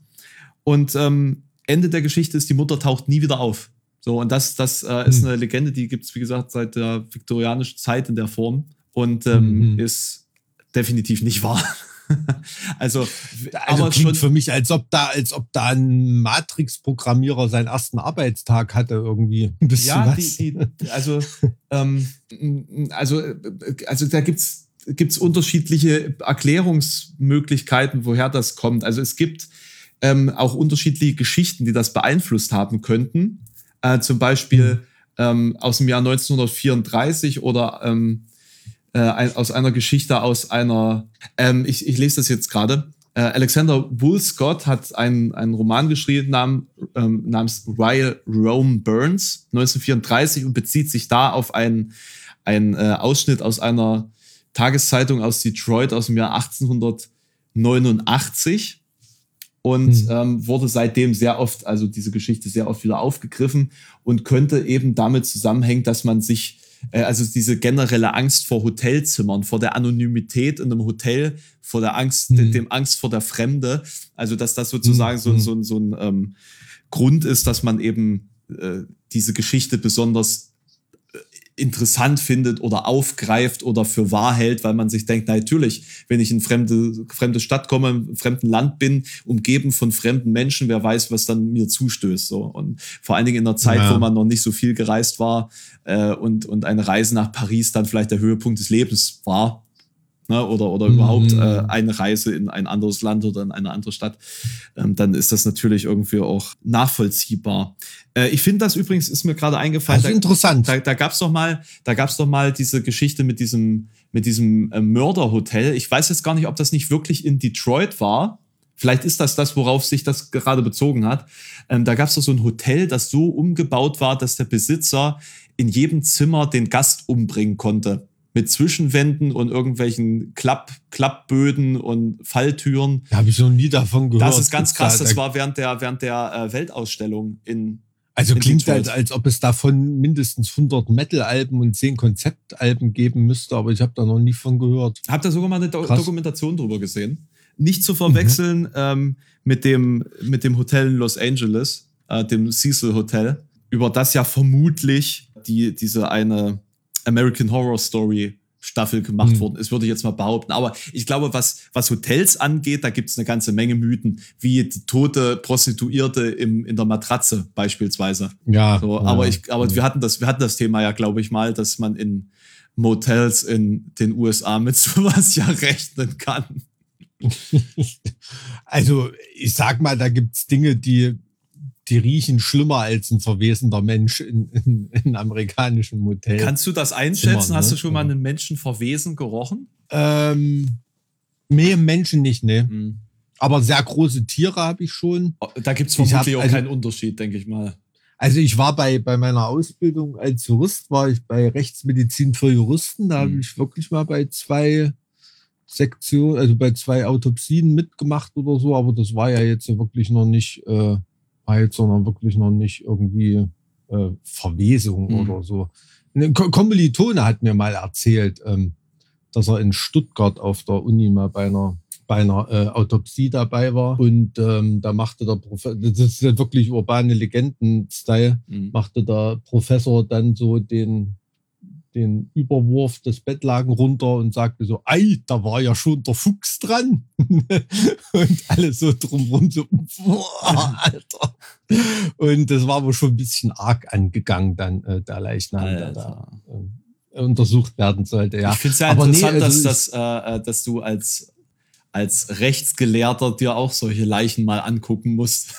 F: Und ähm, Ende der Geschichte ist, die Mutter taucht nie wieder auf. So, und das, das äh, ist
D: Hm.
F: eine Legende, die gibt es, wie gesagt, seit der viktorianischen Zeit in der Form und ähm,
D: Mhm.
F: ist definitiv nicht wahr. also,
D: Also
F: aber
D: klingt
F: schon,
D: für mich, als ob da, als ob da ein Matrix-Programmierer seinen ersten Arbeitstag hatte irgendwie. Bist
F: ja,
D: du
F: die,
D: was?
F: die, also, ähm, also, also da gibt's gibt's unterschiedliche Erklärungsmöglichkeiten, woher das kommt. Also es gibt ähm, auch unterschiedliche Geschichten, die das beeinflusst haben könnten. Äh, zum Beispiel ähm, aus dem Jahr 1934 oder ähm, äh, ein, aus einer Geschichte aus einer, ähm, ich, ich lese das jetzt gerade. Äh, Alexander Woolscott hat einen, einen Roman geschrieben nam, ähm, namens Royal Rome Burns 1934 und bezieht sich da auf einen, einen äh, Ausschnitt aus einer Tageszeitung aus Detroit aus dem Jahr 1889 und
D: Hm.
F: ähm, wurde seitdem sehr oft, also diese Geschichte sehr oft wieder aufgegriffen und könnte eben damit zusammenhängen, dass man sich, äh, also diese generelle Angst vor Hotelzimmern, vor der Anonymität in einem Hotel, vor der Angst,
D: Hm.
F: dem Angst vor der Fremde, also dass das sozusagen so,
D: Hm.
F: so, ein- so ein ähm, Grund ist, dass man eben äh, diese Geschichte besonders interessant findet oder aufgreift oder für wahr hält, weil man sich denkt, na, natürlich, wenn ich in fremde, fremde Stadt komme, im fremden Land bin, umgeben von fremden Menschen, wer weiß, was dann mir zustößt. So. Und vor allen Dingen in einer Zeit,
D: Ja.
F: wo man noch nicht so viel gereist war äh, und, und eine Reise nach Paris dann vielleicht der Höhepunkt des Lebens war. Ne, oder oder
D: Mhm.
F: überhaupt äh, eine Reise in ein anderes Land oder in eine andere Stadt, ähm, dann ist das natürlich irgendwie auch nachvollziehbar. Äh, ich finde das übrigens, ist mir gerade eingefallen,
D: Also interessant.
F: da, da gab's doch mal, da doch mal diese Geschichte mit diesem, mit diesem äh, Mörderhotel. Ich weiß jetzt gar nicht, ob das nicht wirklich in Detroit war. Vielleicht ist das das, worauf sich das gerade bezogen hat. Ähm, da gab's doch so ein Hotel, das so umgebaut war, dass der Besitzer in jedem Zimmer den Gast umbringen konnte. Mit Zwischenwänden und irgendwelchen Klapp, Klappböden und Falltüren.
D: Da habe ich noch nie davon gehört.
F: Das ist ganz krass.
D: Da-
F: Das war während der, während der äh, Weltausstellung in,
D: Also
F: in
D: klingt
F: Detroit.
D: halt, als ob es davon mindestens 100 Metal-Alben und 10 Konzeptalben geben müsste, aber ich habe da noch nie von gehört.
F: Habt ihr sogar mal eine Do
D: Krass.
F: Dokumentation drüber gesehen? Nicht zu verwechseln ähm, mit, dem, mit dem Hotel in Los Angeles, äh, dem Cecil Hotel, über das ja vermutlich die, diese eine American Horror Story Staffel gemacht
D: Mhm.
F: worden ist, würde ich jetzt mal behaupten. Aber ich glaube, was, was Hotels angeht, da gibt es eine ganze Menge Mythen, wie die tote Prostituierte im, in der Matratze beispielsweise.
D: Ja.
F: So,
D: ja.
F: aber ich, aber wir hatten das, wir hatten das Thema ja, glaube ich mal, dass man in Motels in den USA mit sowas ja rechnen kann.
D: Also, ich sag mal, da gibt's Dinge, die, die riechen schlimmer als ein verwesender Mensch in, in, in amerikanischen Motels.
F: Kannst du das einschätzen?
D: Zimmer,
F: Hast
D: ne?
F: du schon mal einen Menschen verwesen gerochen?
D: ähm, nee, Menschen nicht, ne. Aber sehr große Tiere habe ich schon.
F: Da gibt es
D: Ich
F: vermutlich
D: hab-
F: auch
D: also-
F: keinen Unterschied, denke ich mal.
D: Also ich war bei, bei meiner Ausbildung als Jurist, war ich bei Rechtsmedizin für Juristen. Da habe
F: Mhm.
D: ich wirklich mal bei zwei Sektionen, also bei zwei Autopsien mitgemacht oder so, aber das war ja jetzt wirklich noch nicht, äh, jetzt noch wirklich noch nicht irgendwie äh, Verwesung
F: Mhm.
D: oder so. Ein Ko- Kommilitone hat mir mal erzählt, ähm, dass er in Stuttgart auf der Uni mal bei einer bei einer äh, Autopsie dabei war und ähm, da machte der Professor, das ist ja wirklich urbane Legenden-Style,
F: Mhm.
D: machte der Professor dann so den, den Überwurf des Bettlaken runter und sagte so, ei, da war ja schon der Fuchs dran. und alle so drumrum so, boah, Alter. Und das war aber schon ein bisschen arg angegangen dann, äh, der Leichnam, der da
F: Alter.
D: äh, untersucht werden sollte, ja.
F: Ich finde es ja
D: Aber nee,
F: interessant,
D: also
F: dass, das, äh, äh, dass du als, als Rechtsgelehrter dir auch solche Leichen mal angucken musst.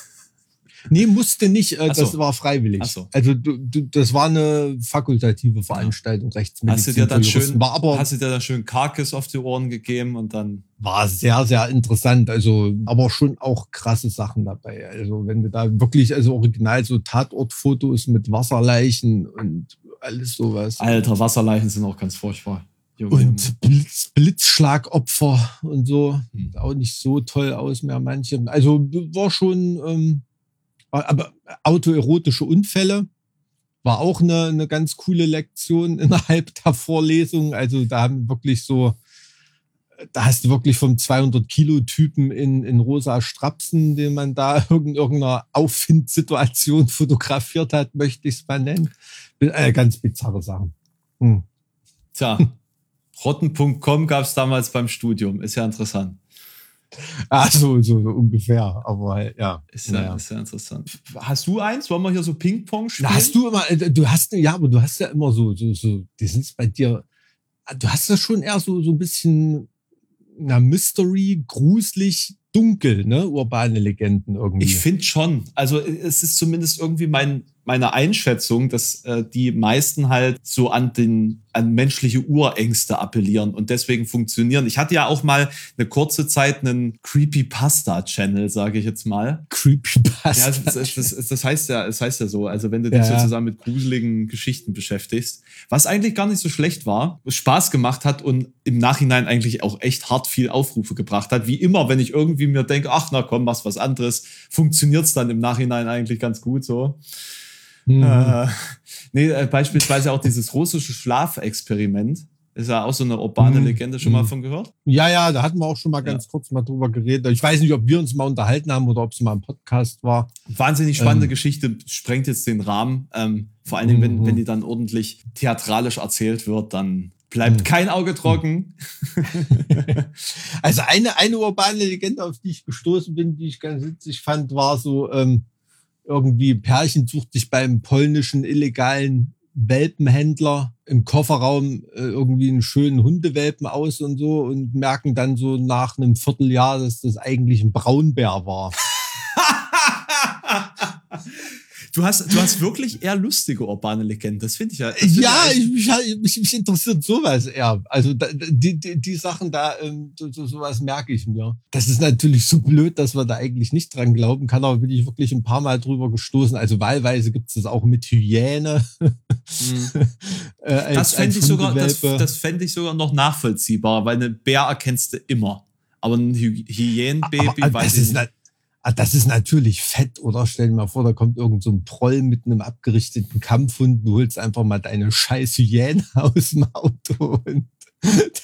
D: Nee, musste nicht, äh,
F: so.
D: das war freiwillig.
F: So.
D: Also du, du, das war eine fakultative Veranstaltung, Rechtsmedizin.
F: Hast du dir dann schön,
D: war aber
F: hast du dir dann schön Karkis auf die Ohren gegeben und dann.
D: war sehr, sehr interessant. Also, aber schon auch krasse Sachen dabei. Also, wenn du da wirklich, also original so Tatortfotos mit Wasserleichen und alles sowas.
F: Alter, Wasserleichen sind auch ganz furchtbar. Junge.
D: Und Blitz, Blitzschlagopfer und so.
F: Hm.
D: Sieht Auch nicht so toll aus mehr manche. Also war schon, ähm, aber autoerotische Unfälle war auch eine, eine ganz coole Lektion innerhalb der Vorlesung. Also da haben wirklich so, da hast du wirklich vom 200 Kilo Typen in, in rosa Strapsen, den man da in irgendeiner Auffindsituation fotografiert hat, möchte ich es mal nennen. Äh, ganz bizarre Sachen. Hm.
F: Tja, rotten.com gab es damals beim Studium. Ist ja interessant.
D: Ah, so, so, so ungefähr. Aber halt, ja.
F: Ist ja,
D: Naja.
F: ist ja interessant. Hast du eins? Wollen wir hier so Ping-Pong spielen?
D: Na, hast du immer, äh, du hast, ja, aber du hast ja immer so, so, so, die sind bei dir, du hast ja schon eher so, so ein bisschen, na, Mystery, gruselig, dunkel, ne, urbane Legenden irgendwie.
F: Ich finde schon. Also es ist zumindest irgendwie mein, meine Einschätzung, dass äh, die meisten halt so an den an menschliche Urängste appellieren und deswegen funktionieren. Ich hatte ja auch mal eine kurze Zeit einen Creepypasta-Channel, sage ich jetzt mal.
D: Creepypasta.
F: Ja, das, das, das, das heißt ja, es heißt ja so. Also wenn du dich
D: Ja,
F: sozusagen mit gruseligen Geschichten beschäftigst, was eigentlich gar nicht so schlecht war, Spaß gemacht hat und im Nachhinein eigentlich auch echt hart viel Aufrufe gebracht hat. Wie immer, wenn ich irgendwie mir denke, ach na komm, machst was anderes, funktioniert's dann im Nachhinein eigentlich ganz gut so.
D: Mhm.
F: Äh, nee, äh, beispielsweise auch dieses russische Schlafexperiment. Ist ja auch so eine urbane
D: Mhm.
F: Legende, schon mal
D: Mhm.
F: von gehört?
D: Ja, ja, da hatten wir auch schon mal ganz kurz mal drüber geredet. Ich weiß nicht, ob wir uns mal unterhalten haben oder ob es mal im Podcast war.
F: Wahnsinnig spannende
D: Ähm.
F: Geschichte, sprengt jetzt den Rahmen. Ähm, vor allen Dingen, wenn,
D: Mhm.
F: wenn die dann ordentlich theatralisch erzählt wird, dann bleibt
D: Mhm.
F: kein Auge trocken.
D: Also eine, eine urbane Legende, auf die ich gestoßen bin, die ich ganz witzig fand, war so ähm, irgendwie Pärchen sucht sich beim polnischen illegalen Welpenhändler im Kofferraum äh, irgendwie einen schönen Hundewelpen aus und so und merken dann so nach einem Vierteljahr, dass das eigentlich ein Braunbär war.
F: Du hast, du hast wirklich eher lustige urbane Legenden. Das finde ich ja. find
D: Ja, ich, mich, mich, mich interessiert sowas eher. Also da, die, die, die Sachen da, ähm, so, so, sowas merke ich mir. Das ist natürlich so blöd, dass wir da eigentlich nicht dran glauben kann, aber bin ich wirklich ein paar Mal drüber gestoßen. Also wahlweise gibt es das auch mit Hyäne.
F: Mhm.
D: äh, als-
F: Das fände ich, sogar, das, das fänd ich sogar noch nachvollziehbar, weil einen Bär erkennst du immer. Aber ein Hy Hyänenbaby weiß ich nicht.
D: Ah, das ist natürlich fett, oder? Stell dir mal vor, da kommt irgend so ein Proll mit einem abgerichteten Kampfhund, du holst einfach mal deine scheiß Hyäne aus dem Auto und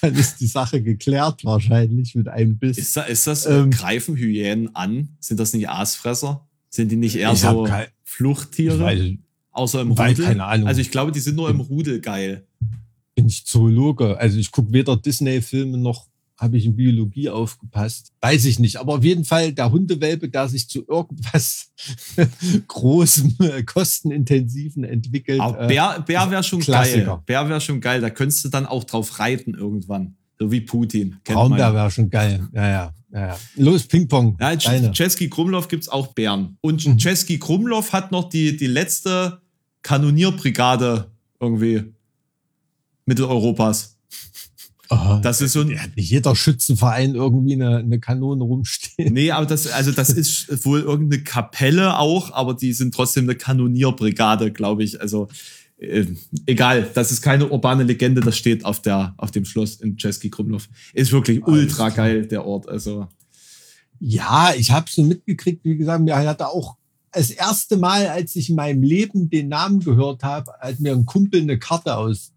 D: dann ist die Sache geklärt wahrscheinlich mit einem Biss.
F: Ist, da, ist das,
D: Ähm.
F: greifen Hyänen an? Sind das nicht Aasfresser? Sind die nicht eher so
D: kein-
F: Fluchttiere?
D: Weiß,
F: außer im Rudel?
D: keine Ahnung.
F: Also ich glaube, die sind nur im Rudel geil.
D: bin ich Zoologe. Also ich gucke weder Disney-Filme noch habe ich in Biologie aufgepasst. Weiß ich nicht. Aber auf jeden Fall der Hundewelpe, der sich zu irgendwas großem, äh, kostenintensiven entwickelt.
F: Aber
D: äh,
F: Bär, Bär wäre schon
D: Klassiker.
F: geil. Bär wäre schon geil. Da könntest du dann auch drauf reiten irgendwann. So wie Putin.
D: Braunbär wäre schon geil. Ja, ja, ja, ja. Los, Ping-Pong.
F: Ja, in
D: Deine.
F: Czeski Krumlov gibt's auch Bären. Und
D: Mhm.
F: Czeski Krumlov hat noch die, die letzte Kanonierbrigade irgendwie Mitteleuropas.
D: Aha.
F: Das ist so ein,
D: hat nicht jeder Schützenverein irgendwie eine, eine Kanone rumstehen.
F: Nee, aber das, also das ist wohl irgendeine Kapelle auch, aber die sind trotzdem eine Kanonierbrigade, glaube ich. Also äh, egal, das ist keine urbane Legende, das steht auf der auf dem Schloss in Czeski Krumlov. Ist wirklich
D: Alles
F: ultra
D: klar.
F: geil der Ort. Also
D: Ja, ich habe so mitgekriegt, wie gesagt, mir hat er auch das erste Mal, als ich in meinem Leben den Namen gehört habe, hat mir ein Kumpel eine Karte aus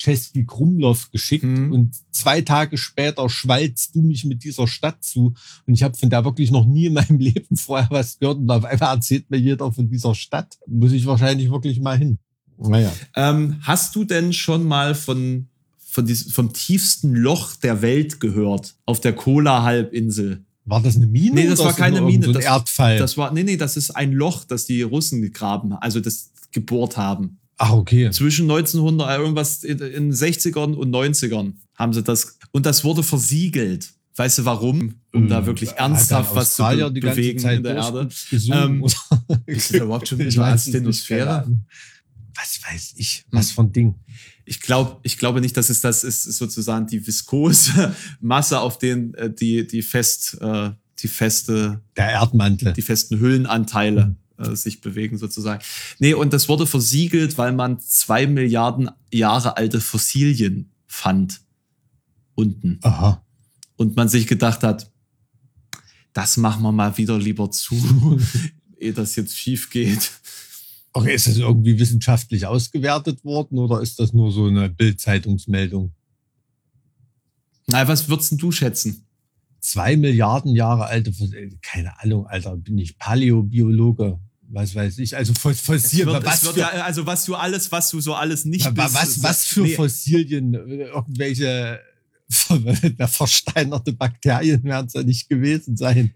D: Czeski Krumlov geschickt
F: Mhm.
D: und zwei Tage später schwalzt du mich mit dieser Stadt zu und ich habe von der wirklich noch nie in meinem Leben vorher was gehört und auf einmal erzählt mir jeder von dieser Stadt. Muss ich wahrscheinlich wirklich mal hin. Naja.
F: ähm, hast du denn schon mal von von diesem, vom tiefsten Loch der Welt gehört auf der Kola-Halbinsel?
D: War das eine Mine?
F: Nee, das
D: oder
F: war keine Mine,
D: So ein
F: das-
D: Erdfall.
F: Das war nee nee, das ist ein Loch, das die Russen gegraben, also das gebohrt haben.
D: Ach, okay.
F: zwischen 1900 äh, irgendwas in den 60ern und 90ern haben sie das und das wurde versiegelt. Weißt du warum? Um da wirklich
D: Hat
F: ernsthaft was zu be
D: die
F: bewegen
D: Zeit
F: in der Erde. Ähm, ist das überhaupt schon
D: Ich nicht,
F: Asthenosphäre?
D: Was weiß ich?
F: Hm.
D: Was für ein Ding?
F: Ich glaube, ich glaube nicht, dass es das ist, sozusagen die viskose Masse, auf den äh, die die fest äh, die feste
D: Der Erdmantel.
F: die festen Hüllenanteile äh, sich bewegen sozusagen. Nee, und das wurde versiegelt, weil man zwei Milliarden Jahre alte Fossilien fand unten.
D: Aha.
F: und man sich gedacht hat, das machen wir mal wieder lieber zu, ehe das jetzt schief geht.
D: Okay, ist das irgendwie wissenschaftlich ausgewertet worden oder ist das nur so eine Bild-Zeitungsmeldung?
F: Na, was würdest du schätzen?
D: Zwei Milliarden Jahre alte, keine Ahnung, Alter, bin ich Paläobiologe, was weiß ich, also Fossilien,
F: wird,
D: was, für,
F: ja, also was du alles, was du so alles nicht
D: wa-
F: bist.
D: was, was für
F: nee,
D: Fossilien, äh, irgendwelche ver- versteinerte Bakterien werden es ja nicht gewesen sein.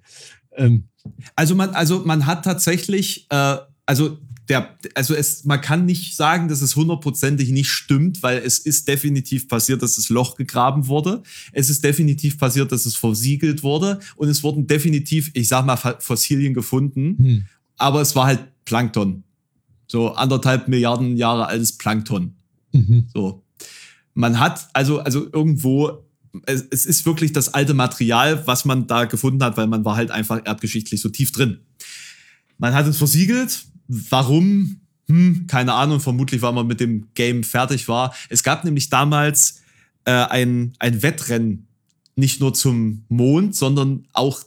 D: Ähm,
F: Also man, also man hat tatsächlich, äh, also der, also es, man kann nicht sagen, dass es hundertprozentig nicht stimmt, weil es ist definitiv passiert, dass das Loch gegraben wurde. Es ist definitiv passiert, dass es versiegelt wurde und es wurden definitiv, ich sag mal, Fossilien gefunden.
D: hm.
F: Aber es war halt Plankton. So anderthalb Milliarden Jahre altes Plankton.
D: mhm.
F: So. Man hat also, also irgendwo, es, es ist wirklich das alte Material, was man da gefunden hat, weil man war halt einfach erdgeschichtlich so tief drin. Man hat es versiegelt. Warum? Hm, keine Ahnung. Vermutlich, weil man mit dem Game fertig war. Es gab nämlich damals äh, ein, ein Wettrennen, nicht nur zum Mond, sondern auch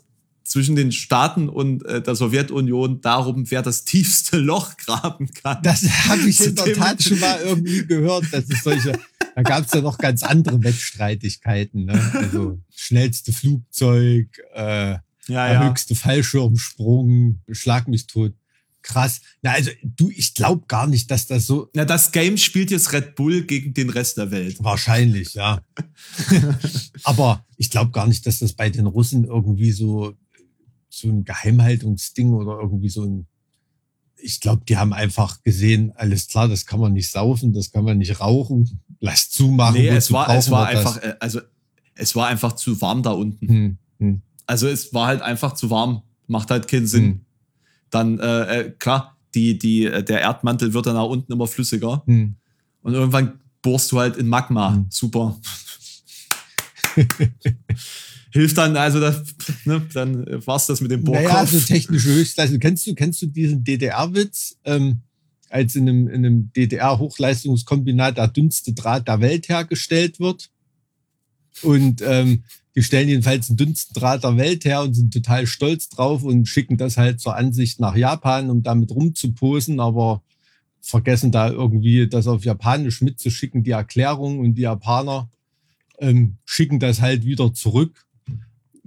F: zwischen den Staaten und äh, der Sowjetunion darum, wer das tiefste Loch graben kann.
D: Das habe ich in der Tat schon mal irgendwie gehört, dass es solche, Da gab es ja noch ganz andere Wettstreitigkeiten. Ne? Also schnellste Flugzeug, äh,
F: Ja,
D: höchste Fallschirmsprung, Schlag mich tot. Krass. Na, also du, ich glaube gar nicht, dass das so
F: Ja, das Game spielt jetzt Red Bull gegen den Rest der Welt.
D: wahrscheinlich, ja. Aber ich glaube gar nicht, dass das bei den Russen irgendwie so so ein Geheimhaltungsding oder irgendwie so ein ich glaube, die haben einfach gesehen, alles klar, das kann man nicht saufen, das kann man nicht rauchen, lass zumachen.
F: Nee, es war, es war
D: wir das?
F: einfach, äh, also es war einfach zu warm da unten.
D: Hm, hm,
F: Also es war halt einfach zu warm. Macht halt keinen Sinn.
D: hm,
F: Dann, äh, äh, klar, die, die, äh, der Erdmantel wird dann nach unten immer flüssiger.
D: hm.
F: Und irgendwann bohrst du halt in Magma.
D: Hm.
F: Super. Hilft dann, also das, ne, dann war's das mit dem Bohrkopf.
D: Naja, so technische Höchstleistung. Kennst du, kennst du diesen DDR-Witz? Ähm, als in einem, in einem DDR-Hochleistungskombinat der dünnste Draht der Welt hergestellt wird. Und ähm, die stellen jedenfalls den dünnsten Draht der Welt her und sind total stolz drauf und schicken das halt zur Ansicht nach Japan, um damit rumzuposen, aber vergessen da irgendwie das auf Japanisch mitzuschicken, die Erklärung und die Japaner ähm, schicken das halt wieder zurück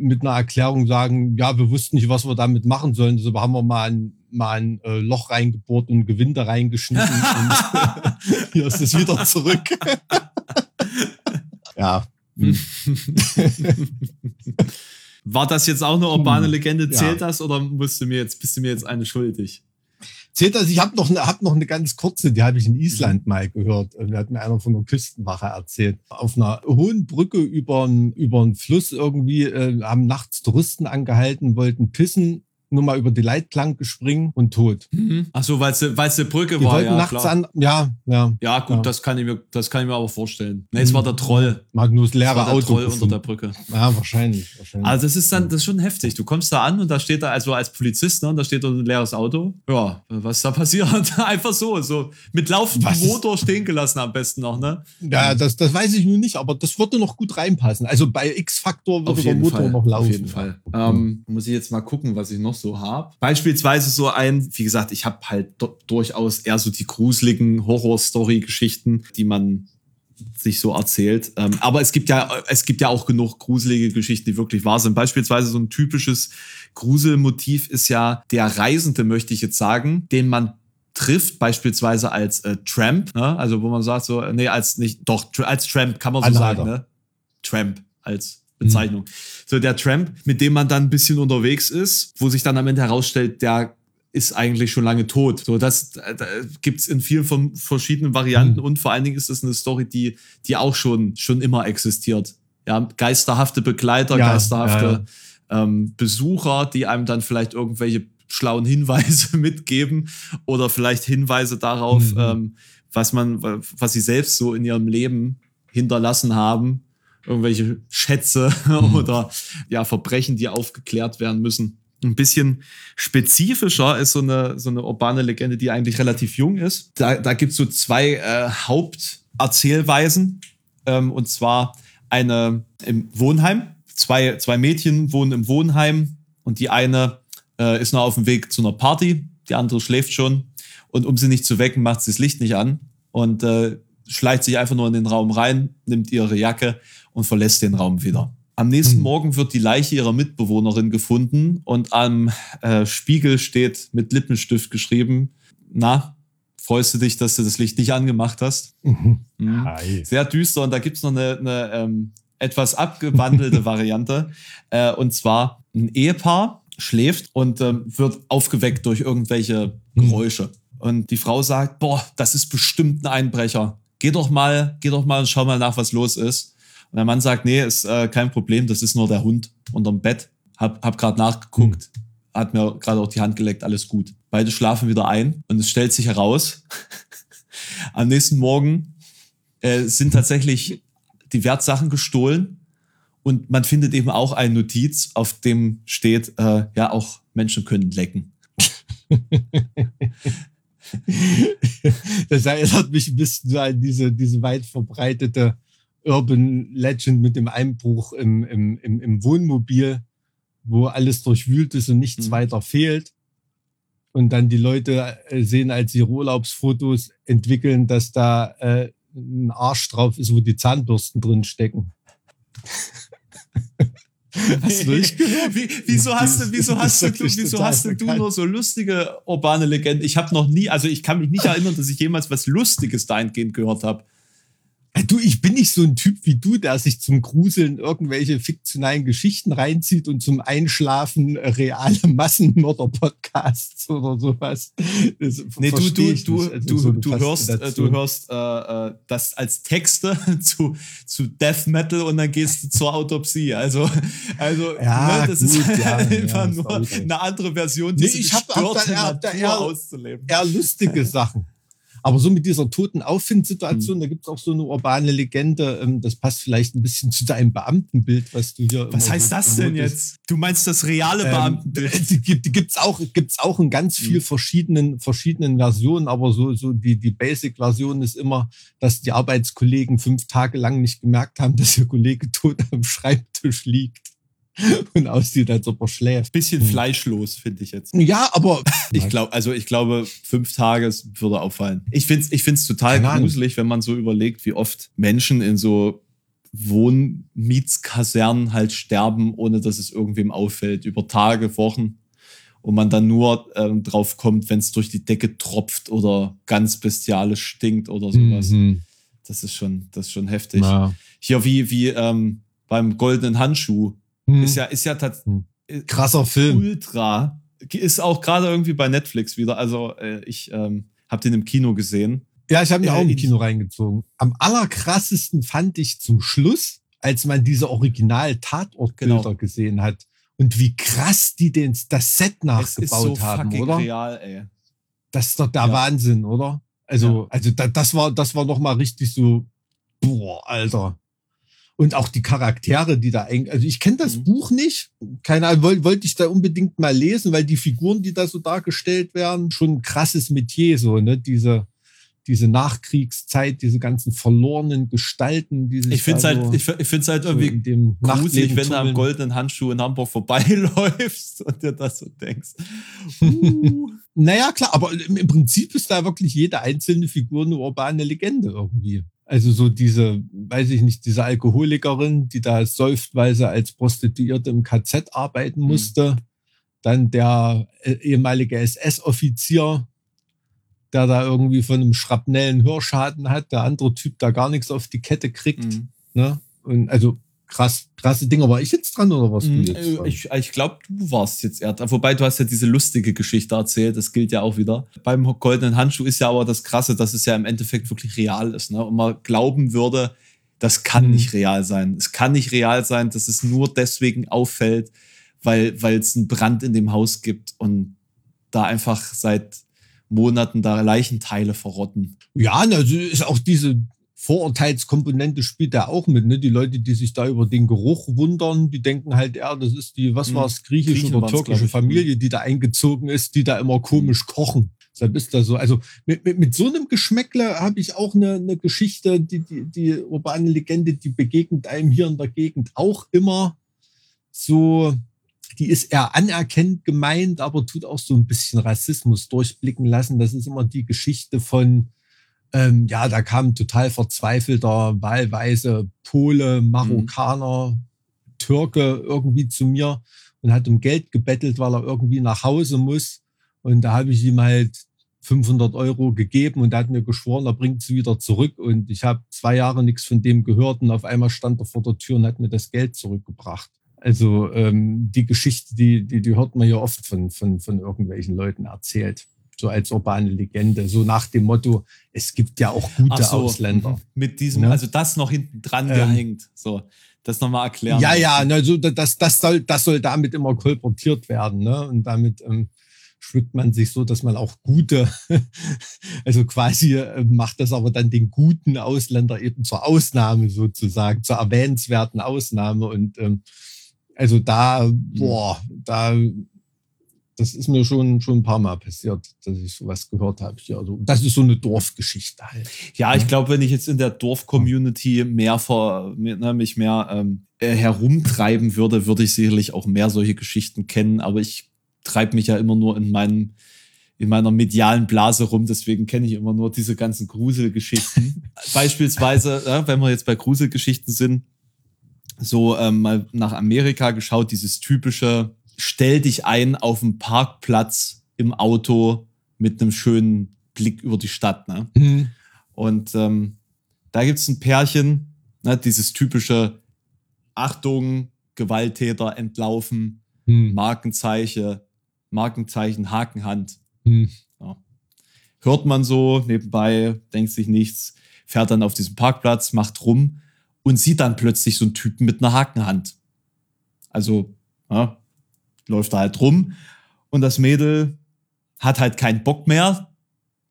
D: mit einer Erklärung sagen, ja, wir wussten nicht, was wir damit machen sollen. Deshalb haben wir mal ein, mal ein äh, Loch reingebohrt und Gewinde reingeschnitten und hier ist es wieder zurück. ja. Hm.
F: War das jetzt auch eine urbane
D: Hm.
F: Legende?
D: Ja.
F: Zählt das oder musst du mir jetzt, bist du mir jetzt eine schuldig?
D: Zählt das? Ich habe noch, eine- hab noch eine ganz kurze, die habe ich in Island mal gehört. Da hat mir einer von der Küstenwache erzählt. Auf einer hohen Brücke über einen über einen Fluss irgendwie äh, haben nachts Touristen angehalten, wollten pissen, nur mal über die Leitplanke springen und tot.
F: Ach so, weil es eine Brücke
D: Die
F: war,
D: wollten
F: ja,
D: nachts
F: klar.
D: an, ja, ja.
F: Ja, gut,
D: Ja.
F: Das, kann ich mir, das kann ich mir aber vorstellen. Nee, es war der Troll.
D: Hat nur das leere
F: war der
D: Auto
F: Troll unter
D: gefunden.
F: der Brücke.
D: Ja, wahrscheinlich. wahrscheinlich.
F: Also das ist dann, das ist schon heftig. Du kommst da an und da steht da, also als Polizist, ne, und da steht da ein leeres Auto. Ja, was ist da passiert? Einfach so, so mit laufendem Motor stehen gelassen am besten noch, ne?
D: ja, das, das weiß ich nun nicht, aber das würde noch gut reinpassen. Also bei X-Faktor würde der Motor noch laufen.
F: Auf jeden Fall. Ähm, muss ich jetzt mal gucken, was ich noch so habe. Beispielsweise so ein, wie gesagt, ich habe halt durchaus eher so die gruseligen Horror-Story-Geschichten, die man sich so erzählt. Ähm, aber es gibt ja, es gibt ja auch genug gruselige Geschichten, die wirklich wahr sind. Beispielsweise so ein typisches Gruselmotiv ist ja der Reisende, möchte ich jetzt sagen, den man trifft, beispielsweise als äh, Tramp, ne? also wo man sagt so, nee, als nicht, doch, tr als Tramp kann man so
D: Anhalter.
F: sagen, ne? Tramp als Bezeichnung. So der Tramp, mit dem man dann ein bisschen unterwegs ist, wo sich dann am Ende herausstellt, der ist eigentlich schon lange tot. So, das da gibt's in vielen von verschiedenen Varianten
D: Mhm.
F: und vor allen Dingen ist das eine Story, die, die auch schon, schon immer existiert. Ja, geisterhafte Begleiter,
D: Ja,
F: geisterhafte Ähm, Besucher, die einem dann vielleicht irgendwelche schlauen Hinweise mitgeben oder vielleicht Hinweise darauf,
D: Mhm.
F: ähm, was man, was sie selbst so in ihrem Leben hinterlassen haben. Irgendwelche Schätze
D: Mhm.
F: oder ja, Verbrechen, die aufgeklärt werden müssen. Ein bisschen spezifischer ist so eine, so eine urbane Legende, die eigentlich relativ jung ist. Da, da gibt es so zwei äh, Haupterzählweisen. Ähm, und zwar eine im Wohnheim. Zwei, zwei Mädchen wohnen im Wohnheim und die eine äh, ist noch auf dem Weg zu einer Party, die andere schläft schon. Und um sie nicht zu wecken, macht sie das Licht nicht an und äh, schleicht sich einfach nur in den Raum rein, nimmt ihre Jacke und verlässt den Raum wieder. Am nächsten
D: Hm.
F: Morgen wird die Leiche ihrer Mitbewohnerin gefunden und am äh, Spiegel steht mit Lippenstift geschrieben, na, freust du dich, dass du das Licht nicht angemacht hast?
D: Mhm.
F: Mhm. Sehr düster und da gibt's noch eine, eine ähm, etwas abgewandelte Variante. Äh, und zwar ein Ehepaar schläft und ähm, wird aufgeweckt durch irgendwelche Geräusche. Und die Frau sagt, boah, das ist bestimmt ein Einbrecher. Geh doch mal, geh doch mal und schau mal nach, was los ist. Und der Mann sagt, nee, ist äh, kein Problem, das ist nur der Hund unterm Bett. Hab, hab gerade nachgeguckt, hat mir gerade auch die Hand geleckt, alles gut. Beide schlafen wieder ein und es stellt sich heraus, am nächsten Morgen äh, sind tatsächlich die Wertsachen gestohlen und man findet eben auch eine Notiz, auf dem steht, äh, ja, auch Menschen können lecken.
D: Das erinnert mich ein bisschen an diese, diese weit verbreitete Urban Legend mit dem Einbruch im, im, im, im Wohnmobil, wo alles durchwühlt ist und nichts
F: Mhm.
D: weiter fehlt. Und dann die Leute äh, sehen, als sie ihre Urlaubsfotos entwickeln, dass da äh, ein Arsch drauf ist, wo die Zahnbürsten drin stecken.
F: Hast du nicht gehört? Wie, wieso hast du, wieso hast du, wieso hast du
D: bekannt.
F: nur so lustige urbane Legenden? Ich habe noch nie, also ich kann mich nicht erinnern, dass ich jemals was Lustiges dahingehend gehört habe.
D: Du, ich bin nicht so ein Typ wie du, der sich zum Gruseln irgendwelche fiktionalen Geschichten reinzieht und zum Einschlafen reale Massenmörder-Podcasts oder sowas. Das
F: Nee, du, du, du.
D: Also
F: du,
D: so
F: du hörst, äh, du hörst äh, äh, das als Texte zu, zu Death Metal und dann gehst du zur Autopsie. Also, also
D: Ja,
F: ne, das ist
D: gut, ja,
F: einfach
D: ja, ist
F: nur eine andere Version,
D: Nee,
F: diese
D: ich hab auch da- eher lustige Sachen. Aber so mit dieser toten Auffindsituation,
F: Hm.
D: da gibt's auch so eine urbane Legende, ähm, das passt vielleicht ein bisschen zu deinem Beamtenbild, was du hier
F: Was heißt das denn jetzt? Du meinst das reale
D: Ähm,
F: Beamtenbild?
D: die gibt, die gibt's auch, gibt's auch in ganz
F: Hm.
D: viel verschiedenen, verschiedenen Versionen, aber so, so die, die Basic-Version ist immer, dass die Arbeitskollegen fünf Tage lang nicht gemerkt haben, dass ihr Kollege tot am Schreibtisch liegt und aussieht, als ob er schläft.
F: Bisschen
D: Hm.
F: fleischlos, finde ich jetzt.
D: Ja, aber
F: Ich glaube, also ich glaube, fünf Tage es würde auffallen. Ich finde es ich find's total
D: Keine
F: gruselig, wenn man so überlegt, wie oft Menschen in so Wohnmietskasernen halt sterben, ohne dass es irgendwem auffällt, über Tage, Wochen. Und man dann nur ähm, drauf kommt, wenn es durch die Decke tropft oder ganz bestialisch stinkt oder sowas.
D: Mhm.
F: Das ist schon, das ist schon heftig.
D: Ja.
F: Hier wie, wie ähm, beim goldenen Handschuh.
D: Mhm.
F: Ist ja, ist ja tatsächlich
D: Hm. Krasser Film.
F: ultra. Ist auch gerade irgendwie bei Netflix wieder. Also äh, ich ähm, habe den im Kino gesehen.
D: Ja, ich habe mir
F: Äh,
D: auch im
F: in-
D: Kino reingezogen. Am allerkrassesten fand ich zum Schluss, als man diese Original-Tatortbilder
F: Genau.
D: gesehen hat und wie krass die den, das Set nachgebaut
F: so
D: haben, oder?
F: real, ey.
D: Das ist doch der
F: Ja.
D: Wahnsinn, oder? Also,
F: Ja.
D: also da, das war, das war noch mal richtig so, boah, Alter. Und auch die Charaktere, die da eigentlich, also ich kenne das
F: Mhm.
D: Buch nicht, keine Ahnung, wollte wollt ich da unbedingt mal lesen, weil die Figuren, die da so dargestellt werden, schon ein krasses Metier, so, ne, diese, diese Nachkriegszeit, diese ganzen verlorenen Gestalten, die sich
F: Ich finde es halt, ich, ich find's halt
D: so
F: irgendwie gruselig, wenn du am goldenen Handschuh in Hamburg vorbeiläufst und dir das so denkst. Uh.
D: Naja, klar, aber im Prinzip ist da wirklich jede einzelne Figur eine urbane Legende irgendwie. Also so diese, weiß ich nicht, diese Alkoholikerin, die da säuft, weil sie als Prostituierte im KZ arbeiten musste. Dann der äh, ehemalige SS-Offizier, der da irgendwie von einem schrapnellen Hörschaden hat. Der andere Typ, der gar nichts auf die Kette kriegt.
F: Mhm.
D: Ne? Und also krass, krasse Dinger. War ich jetzt dran oder was
F: Mhm, äh? Ich, ich glaube, du warst jetzt eher. dran. Wobei du hast ja diese lustige Geschichte erzählt, das gilt ja auch wieder. Beim goldenen Handschuh ist ja aber das Krasse, dass es ja im Endeffekt wirklich real ist. Ne? Und man glauben würde, das kann
D: Mhm.
F: nicht real sein. Es kann nicht real sein, dass es nur deswegen auffällt, weil weil es einen Brand in dem Haus gibt und da einfach seit Monaten da Leichenteile verrotten.
D: Ja, also ist auch diese Vorurteilskomponente spielt da auch mit. Ne? Die Leute, die sich da über den Geruch wundern, die denken halt, ja, das ist die, was
F: Mhm.
D: war es, griechische
F: Griechen
D: oder türkische
F: ich.
D: Familie, die da eingezogen ist, die da immer komisch kochen. Deshalb ist da so. Also mit, mit, mit so einem Geschmäckle habe ich auch eine, eine Geschichte, die, die, die urbane Legende, die begegnet einem hier in der Gegend auch immer so, die ist eher anerkennend gemeint, aber tut auch so ein bisschen Rassismus durchblicken lassen. Das ist immer die Geschichte von, ähm, ja, da kam total verzweifelter, wahlweise Pole, Marokkaner, Türke irgendwie zu mir und hat um Geld gebettelt, weil er irgendwie nach Hause muss. Und da habe ich ihm halt 500 Euro gegeben und er hat mir geschworen, er bringt sie wieder zurück. Und ich habe zwei Jahre nichts von dem gehört und auf einmal stand er vor der Tür und hat mir das Geld zurückgebracht. Also ähm, die Geschichte, die, die, die hört man ja oft von, von, von irgendwelchen Leuten erzählt. So als urbane Legende. So nach dem Motto, es gibt ja auch gute
F: so,
D: Ausländer.
F: mhm. Mit diesem,
D: Ne?
F: also das noch hinten dran
D: Ähm,
F: gehängt. So, das nochmal erklären.
D: Ja, ja, na, so, das, das, soll, das soll damit immer kolportiert werden. Ne? Und damit ähm, schmückt man sich so, dass man auch gute, also quasi äh, macht das aber dann den guten Ausländer eben zur Ausnahme sozusagen, zur erwähnenswerten Ausnahme. Und ähm, also da, boah, da, das ist mir schon, schon ein paar Mal passiert, dass ich sowas gehört habe. hier. Also, das ist so eine Dorfgeschichte halt.
F: Ja, ich glaube, wenn ich jetzt in der Dorf-Community mehr vor, ne, mich mehr ähm, äh, herumtreiben würde, würde ich sicherlich auch mehr solche Geschichten kennen. Aber ich treibe mich ja immer nur in meinem, in meiner medialen Blase rum, deswegen kenne ich immer nur diese ganzen Gruselgeschichten. Beispielsweise, ja, wenn wir jetzt bei Gruselgeschichten sind, so ähm, mal nach Amerika geschaut, dieses typische, stell dich ein auf dem Parkplatz im Auto mit einem schönen Blick über die Stadt. Ne?
D: Mhm.
F: Und ähm, da gibt's ein Pärchen, ne, dieses typische Achtung, Gewalttäter entlaufen,
D: Mhm.
F: Markenzeichen, Markenzeichen, Hakenhand.
D: Mhm.
F: Hört man so nebenbei, denkt sich nichts, fährt dann auf diesen Parkplatz, macht rum und sieht dann plötzlich so einen Typen mit einer Hakenhand. Also ja, läuft da halt rum und das Mädel hat halt keinen Bock mehr,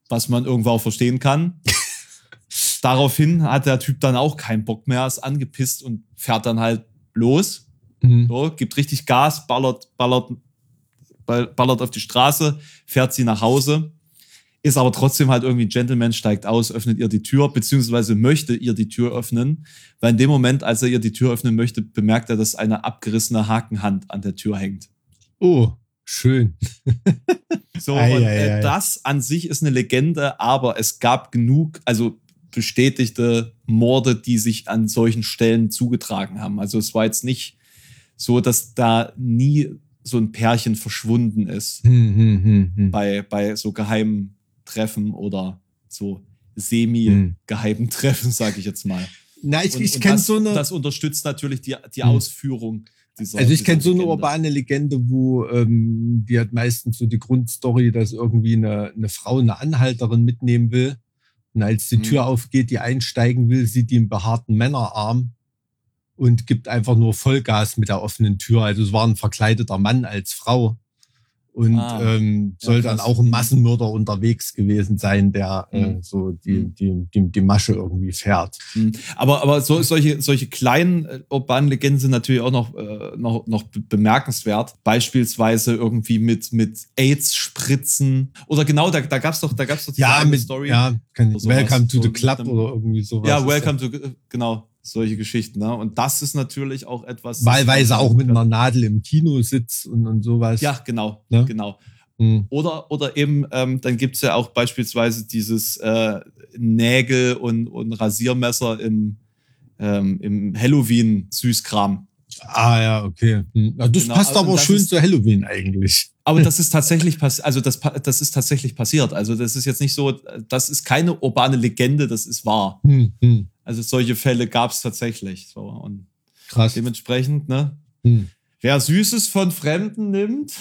F: was man irgendwo auch verstehen kann. Daraufhin hat der Typ dann auch keinen Bock mehr, ist angepisst und fährt dann halt los.
D: Mhm.
F: So, gibt richtig Gas, ballert, ballert, ball- ballert auf die Straße, fährt sie nach Hause, ist aber trotzdem halt irgendwie ein Gentleman, steigt aus, öffnet ihr die Tür, beziehungsweise möchte ihr die Tür öffnen, weil in dem Moment, als er ihr die Tür öffnen möchte, bemerkt er, dass eine abgerissene Hakenhand an der Tür hängt.
D: Oh, schön.
F: So,
D: Ei,
F: und
D: ei,
F: äh,
D: ei.
F: das an sich ist eine Legende, aber es gab genug, also bestätigte Morde, die sich an solchen Stellen zugetragen haben. Also es war jetzt nicht so, dass da nie so ein Pärchen verschwunden ist
D: Hm, hm, hm, hm.
F: bei, bei so geheimen Treffen oder so
D: Hm.
F: semi-geheimen Treffen, sage ich jetzt mal.
D: Na, ich,
F: Und-
D: ich kenne
F: das,
D: so eine.
F: das unterstützt natürlich die, die
D: Hm.
F: Ausführung dieser
D: Also ich kenne so eine
F: Legende.
D: urbane Legende, wo ähm, die hat meistens so die Grundstory, dass irgendwie eine, eine Frau eine Anhalterin mitnehmen will. Und als die
F: Mhm.
D: Tür aufgeht, die einsteigen will, sieht die einen behaarten Männerarm und gibt einfach nur Vollgas mit der offenen Tür. Also es war ein verkleideter Mann als Frau. Und
F: Ah.
D: ähm,
F: Ja,
D: soll dann
F: krass.
D: auch ein Massenmörder unterwegs gewesen sein, der äh,
F: Mhm.
D: so die,
F: Mhm.
D: die, die, die Masche irgendwie fährt.
F: Mhm. Aber, aber so, solche, solche kleinen äh, urbanen Legenden sind natürlich auch noch, äh, noch, noch be- bemerkenswert. Beispielsweise irgendwie mit, mit AIDS-Spritzen. Oder genau, da, da gab's doch, da gab's doch diese
D: Ja, mit,
F: Story.
D: ja, kann ich. Welcome to the Club oder irgendwie sowas.
F: Ja, welcome to, genau, solche Geschichten. Ne? Und das ist natürlich auch etwas.
D: Wahlweise auch mit einer Nadel im Kino sitzt und, und sowas.
F: Ja, genau,
D: Ne?
F: genau.
D: Hm.
F: Oder, oder eben, ähm, dann gibt's ja auch beispielsweise dieses äh, Nägel und, und Rasiermesser im, ähm, im Halloween-Süßkram.
D: Ah ja, okay. Hm. Ja, das
F: Genau,
D: passt
F: und
D: aber
F: das
D: schön
F: ist-
D: zu Halloween eigentlich.
F: Aber das ist tatsächlich passiert, also das, das ist tatsächlich passiert. Also das ist jetzt nicht so, das ist keine urbane Legende, das ist wahr.
D: Hm, hm.
F: Also solche Fälle gab's tatsächlich. So. Und
D: Krass.
F: dementsprechend, ne,
D: Hm.
F: wer Süßes von Fremden nimmt,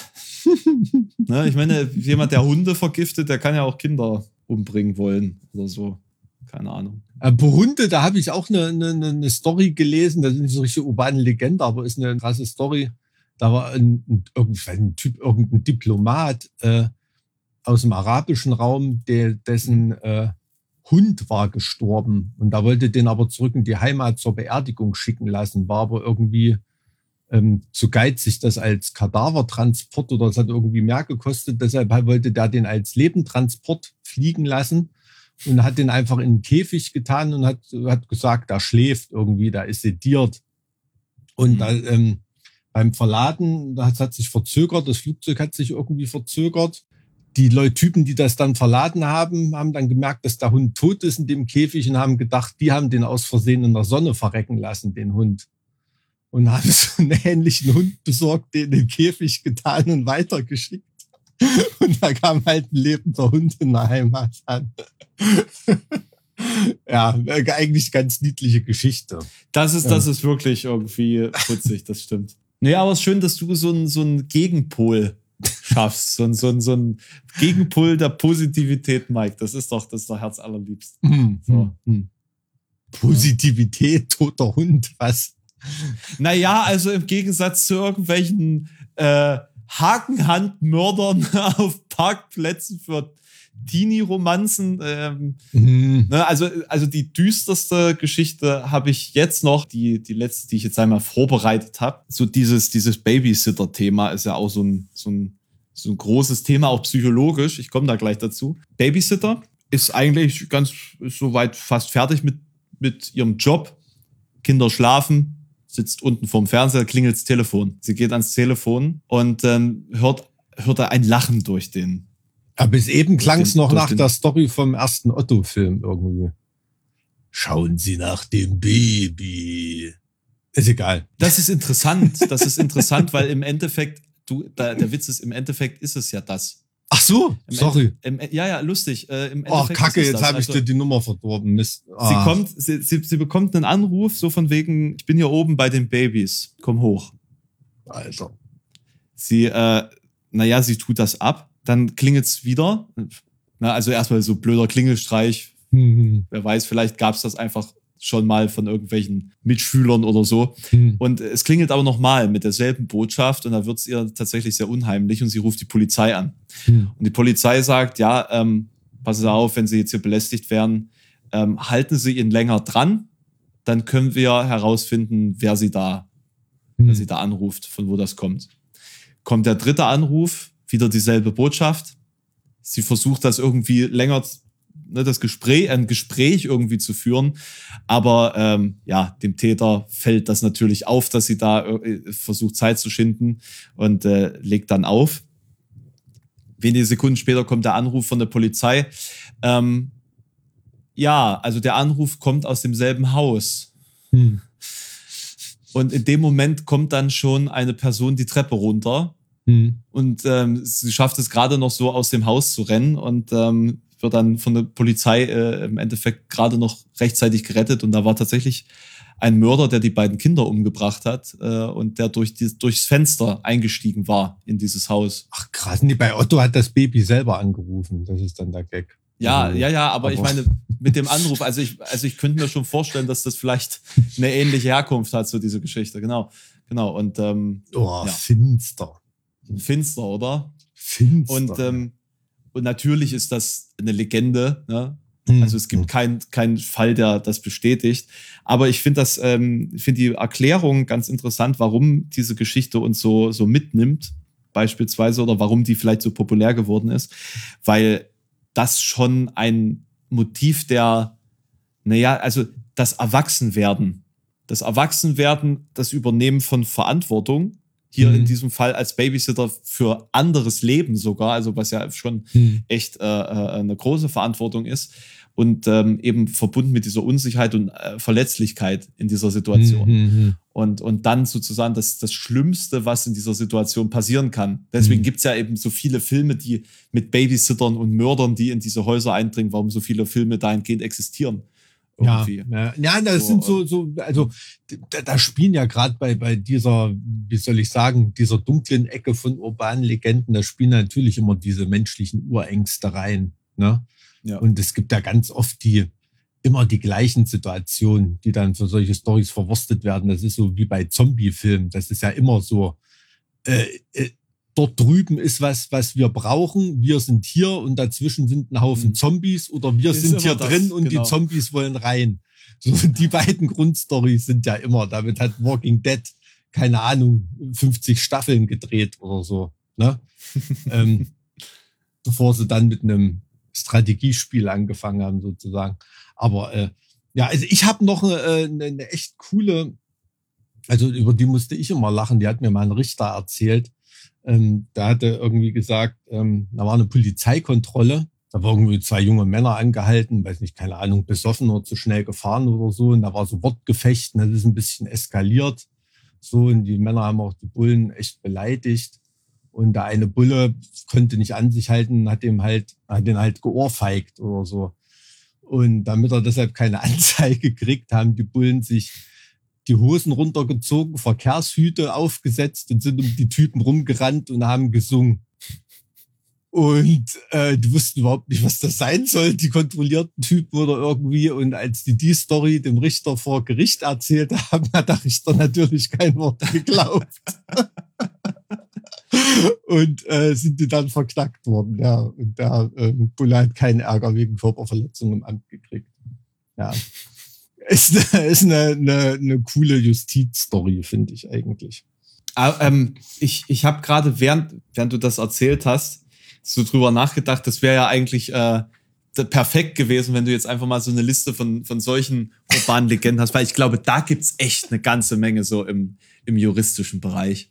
F: ne, ich meine, jemand, der Hunde vergiftet, der kann ja auch Kinder umbringen wollen oder so. Keine Ahnung.
D: Äh, Bei Hunde, da habe ich auch eine, eine, eine Story gelesen. Das ist nicht so richtig urbane Legende, aber ist eine krasse Story. Da war ein, ein Typ, irgendein Diplomat äh, aus dem arabischen Raum, der, dessen äh, Hund war gestorben. Und da wollte den aber zurück in die Heimat zur Beerdigung schicken lassen, war aber irgendwie ähm, zu geizig, das als Kadavertransport oder es hat irgendwie mehr gekostet. Deshalb wollte der den als Lebendtransport fliegen lassen und hat den einfach in einen Käfig getan und hat, hat gesagt, da schläft irgendwie, da ist sediert. Und
F: Mhm.
D: da, ähm, beim Verladen, das hat sich verzögert, das Flugzeug hat sich irgendwie verzögert. Die Leute, Typen, die das dann verladen haben, haben dann gemerkt, dass der Hund tot ist in dem Käfig und haben gedacht, die haben den aus Versehen in der Sonne verrecken lassen, den Hund. Und haben so einen ähnlichen Hund besorgt, den in den Käfig getan und weitergeschickt. Und da kam halt ein lebender Hund in der Heimat an. ja, eigentlich ganz niedliche Geschichte.
F: Das ist, das ist wirklich irgendwie putzig, das stimmt. Nee, aber es ist schön, dass du so einen so einen Gegenpol schaffst. So ein, so ein, so ein Gegenpol der Positivität, Mike. Das ist doch, das ist doch Herz allerliebst.
D: Hm,
F: So.
D: hm, hm. Positivität, toter Hund, was?
F: Naja, also im Gegensatz zu irgendwelchen äh, Hakenhandmördern auf Parkplätzen für Teenie-Romanzen. Ähm,
D: Hm.
F: ne, also, also die düsterste Geschichte habe ich jetzt noch, die, die letzte, die ich jetzt einmal vorbereitet habe. So dieses, dieses Babysitter-Thema ist ja auch so ein, so, ein, so ein großes Thema, auch psychologisch. Ich komme da gleich dazu. Babysitter ist eigentlich ganz, ist soweit fast fertig mit, mit ihrem Job. Kinder schlafen, sitzt unten vorm Fernseher, klingelt das Telefon. Sie geht ans Telefon und ähm, hört, hört er ein Lachen durch den
D: Aber bis eben klang es noch nach der Story vom ersten Otto-Film irgendwie.
A: Schauen Sie nach dem Baby.
D: Ist egal.
F: Das ist interessant. Das ist interessant, weil im Endeffekt, du, da, der Witz ist, im Endeffekt ist es ja das.
D: Ach so,
F: Im
D: sorry.
F: Im, ja, ja, lustig. Äh, im
D: Oh, Kacke, jetzt habe ich
F: Also,
D: dir die Nummer verdorben. Mist.
F: Sie
D: Ah.
F: kommt, sie, sie, sie bekommt einen Anruf, so von wegen, ich bin hier oben bei den Babys, komm hoch.
D: Alter.
F: Sie, äh, naja, sie tut das ab, dann klingelt's wieder. Na, also erstmal so blöder Klingelstreich.
D: Hm,
F: Wer weiß, vielleicht gab's das einfach schon mal von irgendwelchen Mitschülern oder so.
D: hm,
F: Und es klingelt aber nochmal mit derselben Botschaft und da wird's ihr tatsächlich sehr unheimlich und sie ruft die Polizei an.
D: hm.
F: Und die Polizei sagt, ja, ähm, passen Sie auf, wenn Sie jetzt hier belästigt werden, ähm, halten Sie ihn länger dran, dann können wir herausfinden, wer Sie da, wer
D: hm.
F: Sie da anruft, von wo das kommt. Kommt der dritte Anruf, wieder dieselbe Botschaft. Sie versucht das irgendwie länger, ne, das Gespräch, ein Gespräch irgendwie zu führen, aber ähm, ja, dem Täter fällt das natürlich auf, dass sie da äh, versucht Zeit zu schinden und äh, legt dann auf wenige Sekunden später kommt der Anruf von der Polizei. Ähm, ja, also der Anruf kommt aus demselben Haus.
D: Hm.
F: Und in dem Moment kommt dann schon eine Person die Treppe runter
D: Hm.
F: und ähm, sie schafft es gerade noch so aus dem Haus zu rennen und ähm, wird dann von der Polizei äh, im Endeffekt gerade noch rechtzeitig gerettet. Und da war tatsächlich ein Mörder, der die beiden Kinder umgebracht hat äh, und der durch die, durchs Fenster eingestiegen war in dieses Haus.
D: Ach krass, nee, bei Otto hat das Baby selber angerufen. Das ist dann der Gag.
F: Ja,
D: Also,
F: ja, ja, aber, ich
D: aber-
F: meine, mit dem Anruf, also ich, also ich könnte mir schon vorstellen, dass das vielleicht eine ähnliche Herkunft hat, so diese Geschichte. Genau, genau. Und ähm,
D: Oh,
F: Ja.
D: finster.
F: Finster, oder?
D: Finster.
F: Und, ähm, und natürlich ist das eine Legende. Ne?
D: Hm.
F: Also es gibt keinen keinen Fall, der das bestätigt. Aber ich finde das, ähm, finde die Erklärung ganz interessant, warum diese Geschichte uns so, so mitnimmt, beispielsweise, oder warum die vielleicht so populär geworden ist. Weil das schon ein Motiv der, naja, also das Erwachsenwerden. Das Erwachsenwerden, das Übernehmen von Verantwortung. Hier
D: Mhm.
F: in diesem Fall als Babysitter für anderes Leben sogar, also was ja schon
D: Hm.
F: echt äh, äh, eine große Verantwortung ist und ähm, eben verbunden mit dieser Unsicherheit und äh, Verletzlichkeit in dieser Situation.
D: Hm, hm,
F: Und, und dann sozusagen das, das Schlimmste, was in dieser Situation passieren kann. Deswegen
D: Mhm.
F: gibt's ja eben so viele Filme, die mit Babysittern und Mördern, die in diese Häuser eindringen, warum so viele Filme dahingehend existieren.
D: Ja,
F: Irgendwie.
D: ja, ja, das
F: So,
D: sind so, so, also da, da spielen ja gerade bei, bei dieser, wie soll ich sagen, dieser dunklen Ecke von urbanen Legenden, da spielen natürlich immer diese menschlichen Urängste rein. Ne?
F: Ja.
D: Und es gibt ja ganz oft die, immer die gleichen Situationen, die dann für solche Stories verwurstet werden. Das ist so wie bei Zombie-Filmen. Das ist ja immer so. Äh, äh, dort drüben ist was, was wir brauchen. Wir sind hier und dazwischen sind ein Haufen
F: Mhm.
D: Zombies oder wir
F: Ist
D: sind hier
F: das,
D: drin und
F: genau.
D: die Zombies wollen rein. So, die beiden Grundstories sind ja immer. Damit hat Walking Dead, keine Ahnung, 50 Staffeln gedreht oder so. Ne? ähm, bevor sie dann mit einem Strategiespiel angefangen haben, sozusagen. Aber äh, ja, also ich habe noch äh, eine, eine echt coole, also über die musste ich immer lachen, die hat mir mal ein Richter erzählt. Ähm, da hatte irgendwie gesagt, ähm, da war eine Polizeikontrolle, da waren irgendwie zwei junge Männer angehalten, weiß nicht, keine Ahnung, besoffen oder zu schnell gefahren oder so. Und da war so Wortgefecht und das ist ein bisschen eskaliert. So, und die Männer haben auch die Bullen echt beleidigt. Und der eine Bulle konnte nicht an sich halten, hat dem halt, hat den halt geohrfeigt oder so. Und damit er deshalb keine Anzeige kriegt, haben die Bullen sich die Hosen runtergezogen, Verkehrshüte aufgesetzt und sind um die Typen rumgerannt und haben gesungen. Und äh, die wussten überhaupt nicht, was das sein soll, die kontrollierten Typen oder irgendwie. Und als die die Story dem Richter vor Gericht erzählt haben, hat der Richter natürlich kein Wort geglaubt. und äh, sind die dann verknackt worden. Ja, und der ähm, Bulle hat keinen Ärger wegen Körperverletzung im Amt gekriegt. Ja, ist, eine- ist eine, eine, eine coole Justizstory, finde ich eigentlich.
F: Ah, ähm, ich ich habe gerade, während, während du das erzählt hast, so drüber nachgedacht, das wäre ja eigentlich äh, perfekt gewesen, wenn du jetzt einfach mal so eine Liste von, von solchen urbanen Legenden hast, weil ich glaube, da gibt's echt eine ganze Menge so im, im juristischen Bereich.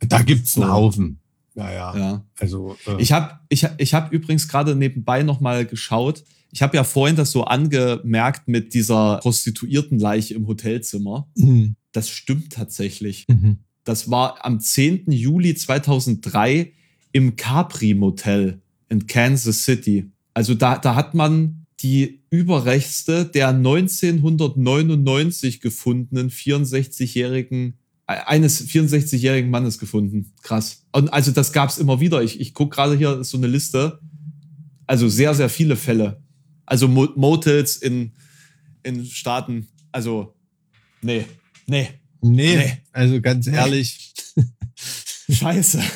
D: Da gibt's einen
F: So.
D: Haufen. Ja, ja.
F: Ja.
D: Also, äh,
F: Ich habe ich, ich hab übrigens gerade nebenbei nochmal geschaut. Ich habe ja vorhin das so angemerkt mit dieser Prostituiertenleiche im Hotelzimmer.
D: Mhm.
F: Das stimmt tatsächlich.
D: Mhm.
F: Das war am 10. Juli 2003 im Capri Motel in Kansas City. Also da, da hat man die Überreste der 1999 gefundenen 64-jährigen äh, eines 64-jährigen Mannes gefunden. Krass. Und also das gab's immer wieder. Ich, ich gucke gerade hier ist so eine Liste. Also sehr, sehr viele Fälle. Also Mo Motels in, in Staaten. Also, nee, nee,
D: Nee,
F: Nee.
D: also ganz
F: Nee.
D: ehrlich.
F: scheiße.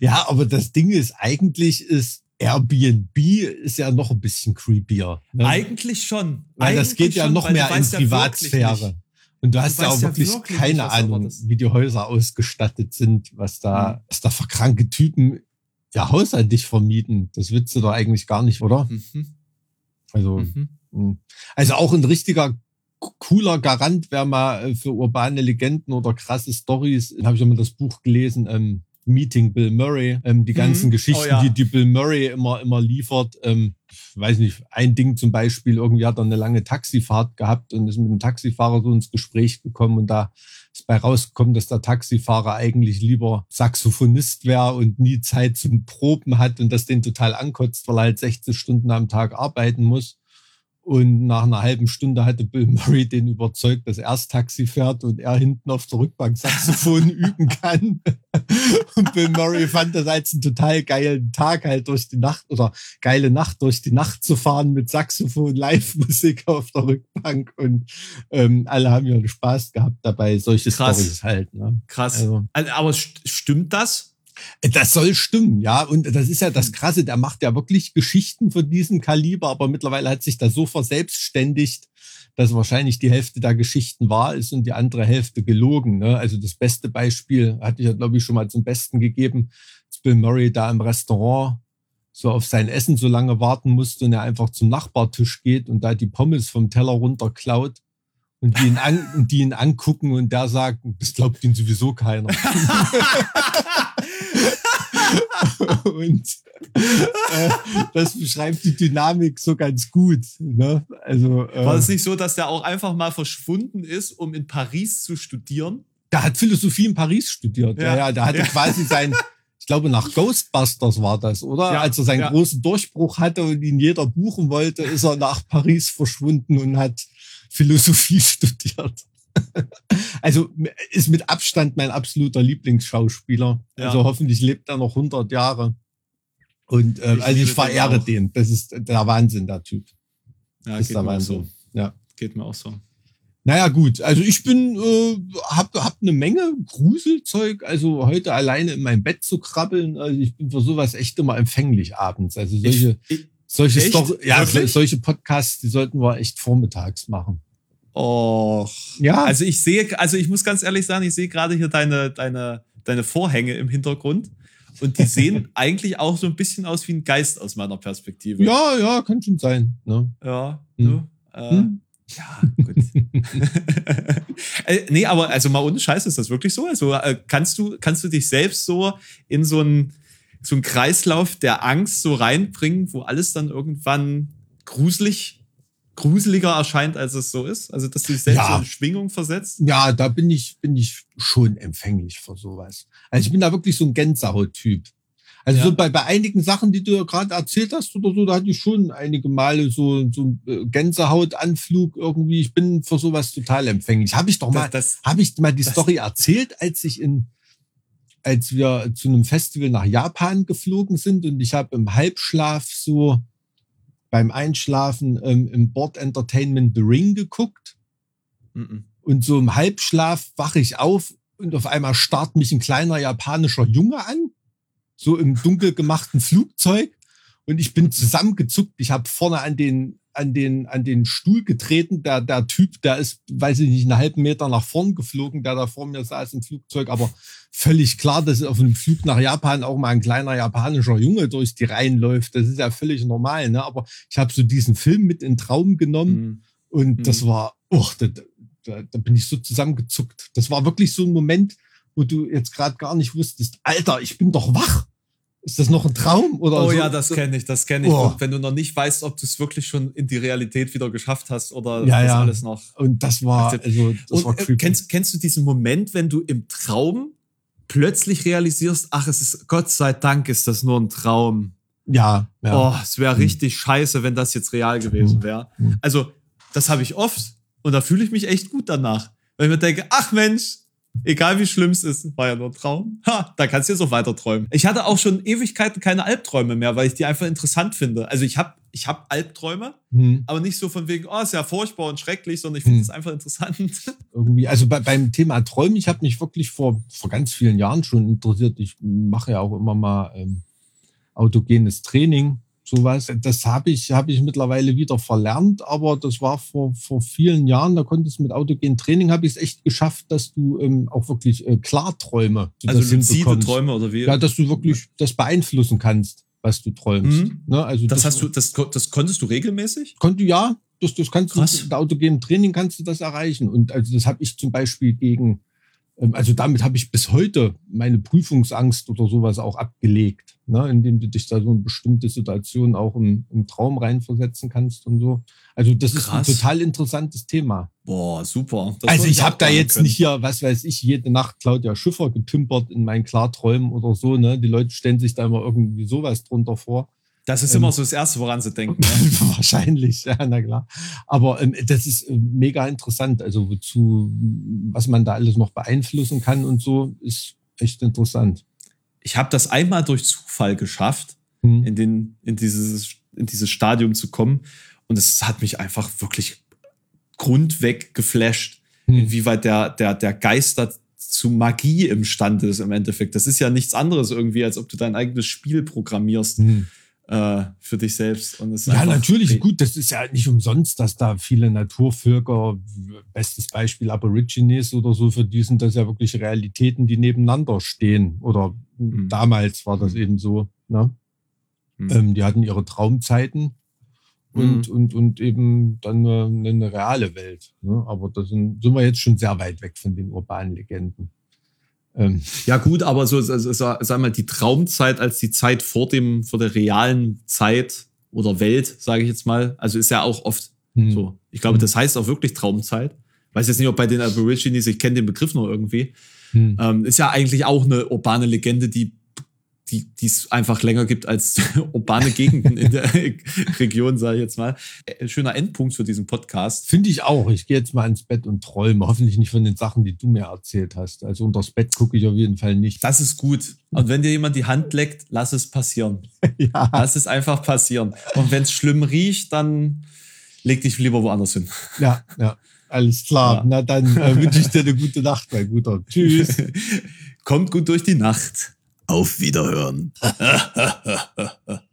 D: Ja, aber das Ding ist, eigentlich ist Airbnb ist ja noch ein bisschen creepier. Ne?
F: Eigentlich schon.
D: Weil das
F: Eigentlich
D: geht ja
F: schon,
D: noch mehr
F: du
D: in
F: ja wirklich
D: Privatsphäre.
F: nicht.
D: Und du hast ja
F: weißt
D: auch
F: ja
D: wirklich
F: wirklich
D: keine
F: nicht,
D: Ahnung, wie die Häuser ausgestattet sind, was da,
F: Mhm.
D: was da für kranke Typen ihr Haus an dich vermieten. Das willst du doch eigentlich gar nicht, oder?
F: Mhm.
D: Also,
F: Mhm.
D: mh. also auch ein richtiger cooler Garant wäre mal äh, für urbane Legenden oder krasse Stories. Habe ich immer das Buch gelesen, ähm, Meeting Bill Murray, ähm, die ganzen
F: Mhm.
D: Geschichten,
F: Oh ja.
D: die, die Bill Murray immer, immer liefert. Ähm, ich weiß nicht, ein Ding zum Beispiel, irgendwie hat er eine lange Taxifahrt gehabt und ist mit dem Taxifahrer so ins Gespräch gekommen und da ist bei rausgekommen, dass der Taxifahrer eigentlich lieber Saxophonist wäre und nie Zeit zum Proben hat und das den total ankotzt, weil er halt 16 Stunden am Tag arbeiten muss. Und nach einer halben Stunde hatte Bill Murray den überzeugt, dass er das Taxi fährt und er hinten auf der Rückbank Saxophon üben kann. Und Bill Murray fand das als einen total geilen Tag halt durch die Nacht oder geile Nacht durch die Nacht zu fahren mit Saxophon, Live-Musik auf der Rückbank und ähm, alle haben ja Spaß gehabt dabei, solche
F: Krass.
D: Stories halt. Ne?
F: Krass.
D: Also,
F: Aber st stimmt das?
D: Das soll stimmen, ja. Und das ist ja das Krasse, der macht ja wirklich Geschichten von diesem Kaliber, aber mittlerweile hat sich das so verselbstständigt, dass wahrscheinlich die Hälfte der Geschichten wahr ist und die andere Hälfte gelogen. Ne? Also das beste Beispiel hatte ich ja, glaube ich, schon mal zum Besten gegeben, als Bill Murray da im Restaurant so auf sein Essen so lange warten musste und er einfach zum Nachbartisch geht und da die Pommes vom Teller runterklaut und die ihn, an, und die ihn angucken und der sagt, das glaubt ihn sowieso keiner. und äh, das beschreibt die Dynamik so ganz gut. Ne? Also, äh,
F: War es nicht so, dass der auch einfach mal verschwunden ist, um in Paris zu studieren?
D: der hat Philosophie in Paris studiert. Ja,
F: Ja.
D: ja, der hatte
F: Ja.
D: quasi sein, ich glaube, nach Ghostbusters war das, oder?
F: Ja,
D: Als er seinen
F: ja.
D: großen Durchbruch hatte und ihn jeder buchen wollte, ist er nach Paris verschwunden und hat Philosophie studiert. Also ist mit Abstand mein absoluter Lieblingsschauspieler.
F: Ja.
D: Also hoffentlich lebt er noch 100 Jahre. Und äh,
F: Ich
D: also ich
F: den
D: verehre
F: auch.
D: den. Das ist der Wahnsinn, der Typ.
F: Ja,
D: Das ist
F: geht
D: der
F: mir auch
D: Wahnsinn.
F: so.
D: Ja.
F: Geht mir auch so.
D: Naja, gut. Also ich bin, äh, hab, hab eine Menge Gruselzeug. Also heute alleine in mein Bett zu krabbeln. Also ich bin für sowas echt immer empfänglich abends. Also solche,
F: Ich,
D: solche,
F: echt?
D: Story, ja, so, solche Podcasts, die sollten wir echt vormittags machen.
F: Och.
D: Ja.
F: Also ich sehe, also ich muss ganz ehrlich sagen, ich sehe gerade hier deine, deine, deine Vorhänge im Hintergrund. Und die sehen eigentlich auch so ein bisschen aus wie ein Geist aus meiner Perspektive.
D: Ja, ja, kann schon sein. Ne?
F: Ja.
D: Hm.
F: ne? Äh,
D: Hm?
F: Ja, gut. äh, nee, aber also mal ohne Scheiß ist das wirklich so. Also äh, kannst du, kannst du dich selbst so in so einen so einen Kreislauf der Angst so reinbringen, wo alles dann irgendwann gruselig, gruseliger erscheint, als es so ist? Also, dass du dich selbst
D: Ja.
F: in Schwingung versetzt?
D: Ja, da bin ich, bin ich schon empfänglich für sowas. Also ich bin da wirklich so ein Gänsehaut-Typ. Also
F: Ja.
D: so bei, bei einigen Sachen, die du ja gerade erzählt hast oder so, da hatte ich schon einige Male so, so einen äh, Gänsehautanflug irgendwie. Ich bin für sowas total empfänglich. Habe ich doch mal, habe ich mal die
F: das-
D: Story erzählt, als ich in, als wir zu einem Festival nach Japan geflogen sind und ich habe im Halbschlaf so beim Einschlafen ähm, im Board Entertainment The Ring geguckt
F: Mhm.
D: und so im Halbschlaf wache ich auf und auf einmal starrt mich ein kleiner japanischer Junge an, so im dunkel gemachten Flugzeug und ich bin zusammengezuckt. Ich habe vorne an den an den an den Stuhl getreten. Der der Typ, der ist, weiß ich nicht, einen halben Meter nach vorn geflogen, der da vor mir saß im Flugzeug, aber völlig klar, dass auf einem Flug nach Japan auch mal ein kleiner japanischer Junge durch die Reihen läuft. Das ist ja völlig normal, ne? Aber ich habe so diesen Film mit in den Traum genommen.
F: Mhm.
D: Und das
F: Mhm.
D: war, oh, da, da, da bin ich so zusammengezuckt. Das war wirklich so ein Moment, wo du jetzt gerade gar nicht wusstest, Alter, ich bin doch wach. Ist das noch ein Traum? Oder
F: Oh
D: so?
F: ja, das kenne ich, das kenne ich.
D: Oh.
F: Wenn du noch nicht weißt, ob du es wirklich schon in die Realität wieder geschafft hast oder
D: Ja,
F: das
D: ja.
F: alles noch.
D: Und das war, also, das war
F: Und, äh,
D: creepy.
F: kennst, kennst du diesen Moment, wenn du im Traum plötzlich realisierst, ach, es ist, Gott sei Dank ist das nur ein Traum.
D: ja, ja.
F: Oh, es wäre richtig scheiße, wenn das jetzt real gewesen wäre.
D: Mhm.
F: Also, das habe ich oft und da fühle ich mich echt gut danach. Weil ich mir denke, ach Mensch, egal wie schlimm es ist, war ja nur ein Traum. Ha, da kannst du jetzt auch weiter träumen. Ich hatte auch schon Ewigkeiten keine Albträume mehr, weil ich die einfach interessant finde. Also ich habe ich hab Albträume,
D: Hm.
F: aber nicht so von wegen, oh, ist ja furchtbar und schrecklich, sondern ich finde
D: Hm.
F: es einfach interessant.
D: irgendwie, also bei, beim Thema Träumen, ich habe mich wirklich vor, vor ganz vielen Jahren schon interessiert. Ich mache ja auch immer mal ähm, autogenes Training, sowas. Das habe ich, habe ich mittlerweile wieder verlernt, aber das war vor, vor vielen Jahren, da konntest du mit autogenem Training, habe ich es echt geschafft, dass du ähm, auch wirklich äh, Klarträume
F: Also
D: das
F: luzide
D: hinbekommst.
F: Träume oder wie?
D: Ja, dass du wirklich das beeinflussen kannst, was du träumst.
F: Mhm.
D: Ne? Also
F: das hast du, das, das konntest du regelmäßig?
D: Konnte ja, das, das kannst
F: Krass.
D: du mit autogenem Training kannst du das erreichen. Und also das habe ich zum Beispiel gegen, also damit habe ich bis heute meine Prüfungsangst oder sowas auch abgelegt, ne? indem du dich da so in bestimmte Situationen auch im, im Traum reinversetzen kannst und so. Also das
F: Krass.
D: ist ein total interessantes Thema.
F: Boah, super. Das
D: also ich habe da jetzt
F: können.
D: nicht hier, was weiß ich, jede Nacht Claudia Schiffer getümpert in meinen Klarträumen oder so. Ne? Die Leute stellen sich da immer irgendwie sowas drunter vor.
F: Das ist
D: ähm,
F: immer so das Erste, woran sie denken. Ne?
D: Wahrscheinlich, ja, na klar. Aber ähm, das ist äh, mega interessant. Also wozu, was man da alles noch beeinflussen kann und so, ist echt interessant.
F: Ich habe das einmal durch Zufall geschafft,
D: Hm.
F: in, den, in, dieses, in dieses Stadium zu kommen. Und es hat mich einfach wirklich grundweg geflasht,
D: Hm.
F: inwieweit der, der, der Geist da zu Magie imstande ist im Endeffekt. Das ist ja nichts anderes irgendwie, als ob du dein eigenes Spiel programmierst
D: Hm.
F: Äh, für dich selbst. Und
D: Ja, natürlich. Gut, das ist ja nicht umsonst, dass da viele Naturvölker, bestes Beispiel Aborigines oder so, für die sind das ja wirklich Realitäten, die nebeneinander stehen. Oder
F: Mhm.
D: damals war das eben so. Ne?
F: Mhm.
D: Ähm, die hatten ihre Traumzeiten und, und, und eben dann eine, eine reale Welt. Ne? Aber da sind, sind wir jetzt schon sehr weit weg von den urbanen Legenden. Ähm,
F: Ja, gut, aber so, so, so sag mal, die Traumzeit als die Zeit vor dem, vor der realen Zeit oder Welt, sage ich jetzt mal, also ist ja auch oft
D: hm.
F: so. Ich glaube,
D: Hm.
F: das heißt auch wirklich Traumzeit. Weiß jetzt nicht, ob bei den Aborigines, ich kenne den Begriff noch irgendwie.
D: Hm.
F: Ähm, ist ja eigentlich auch eine urbane Legende, die die die es einfach länger gibt als urbane Gegenden in der Region, sage ich jetzt mal. Äh, Schöner Endpunkt für diesen Podcast.
D: Finde ich auch. Ich gehe jetzt mal ins Bett und träume. Hoffentlich nicht von den Sachen, die du mir erzählt hast. Also unters Bett gucke ich auf jeden Fall nicht.
F: Das ist gut. Und wenn dir jemand die Hand leckt, lass es passieren.
D: ja.
F: Lass es einfach passieren. Und wenn es schlimm riecht, dann leg dich lieber woanders hin.
D: ja, ja. Alles klar.
F: Ja.
D: Na dann äh, wünsche ich dir eine gute Nacht, mein Guter. Tschüss.
F: Kommt gut durch die Nacht.
A: Auf Wiederhören.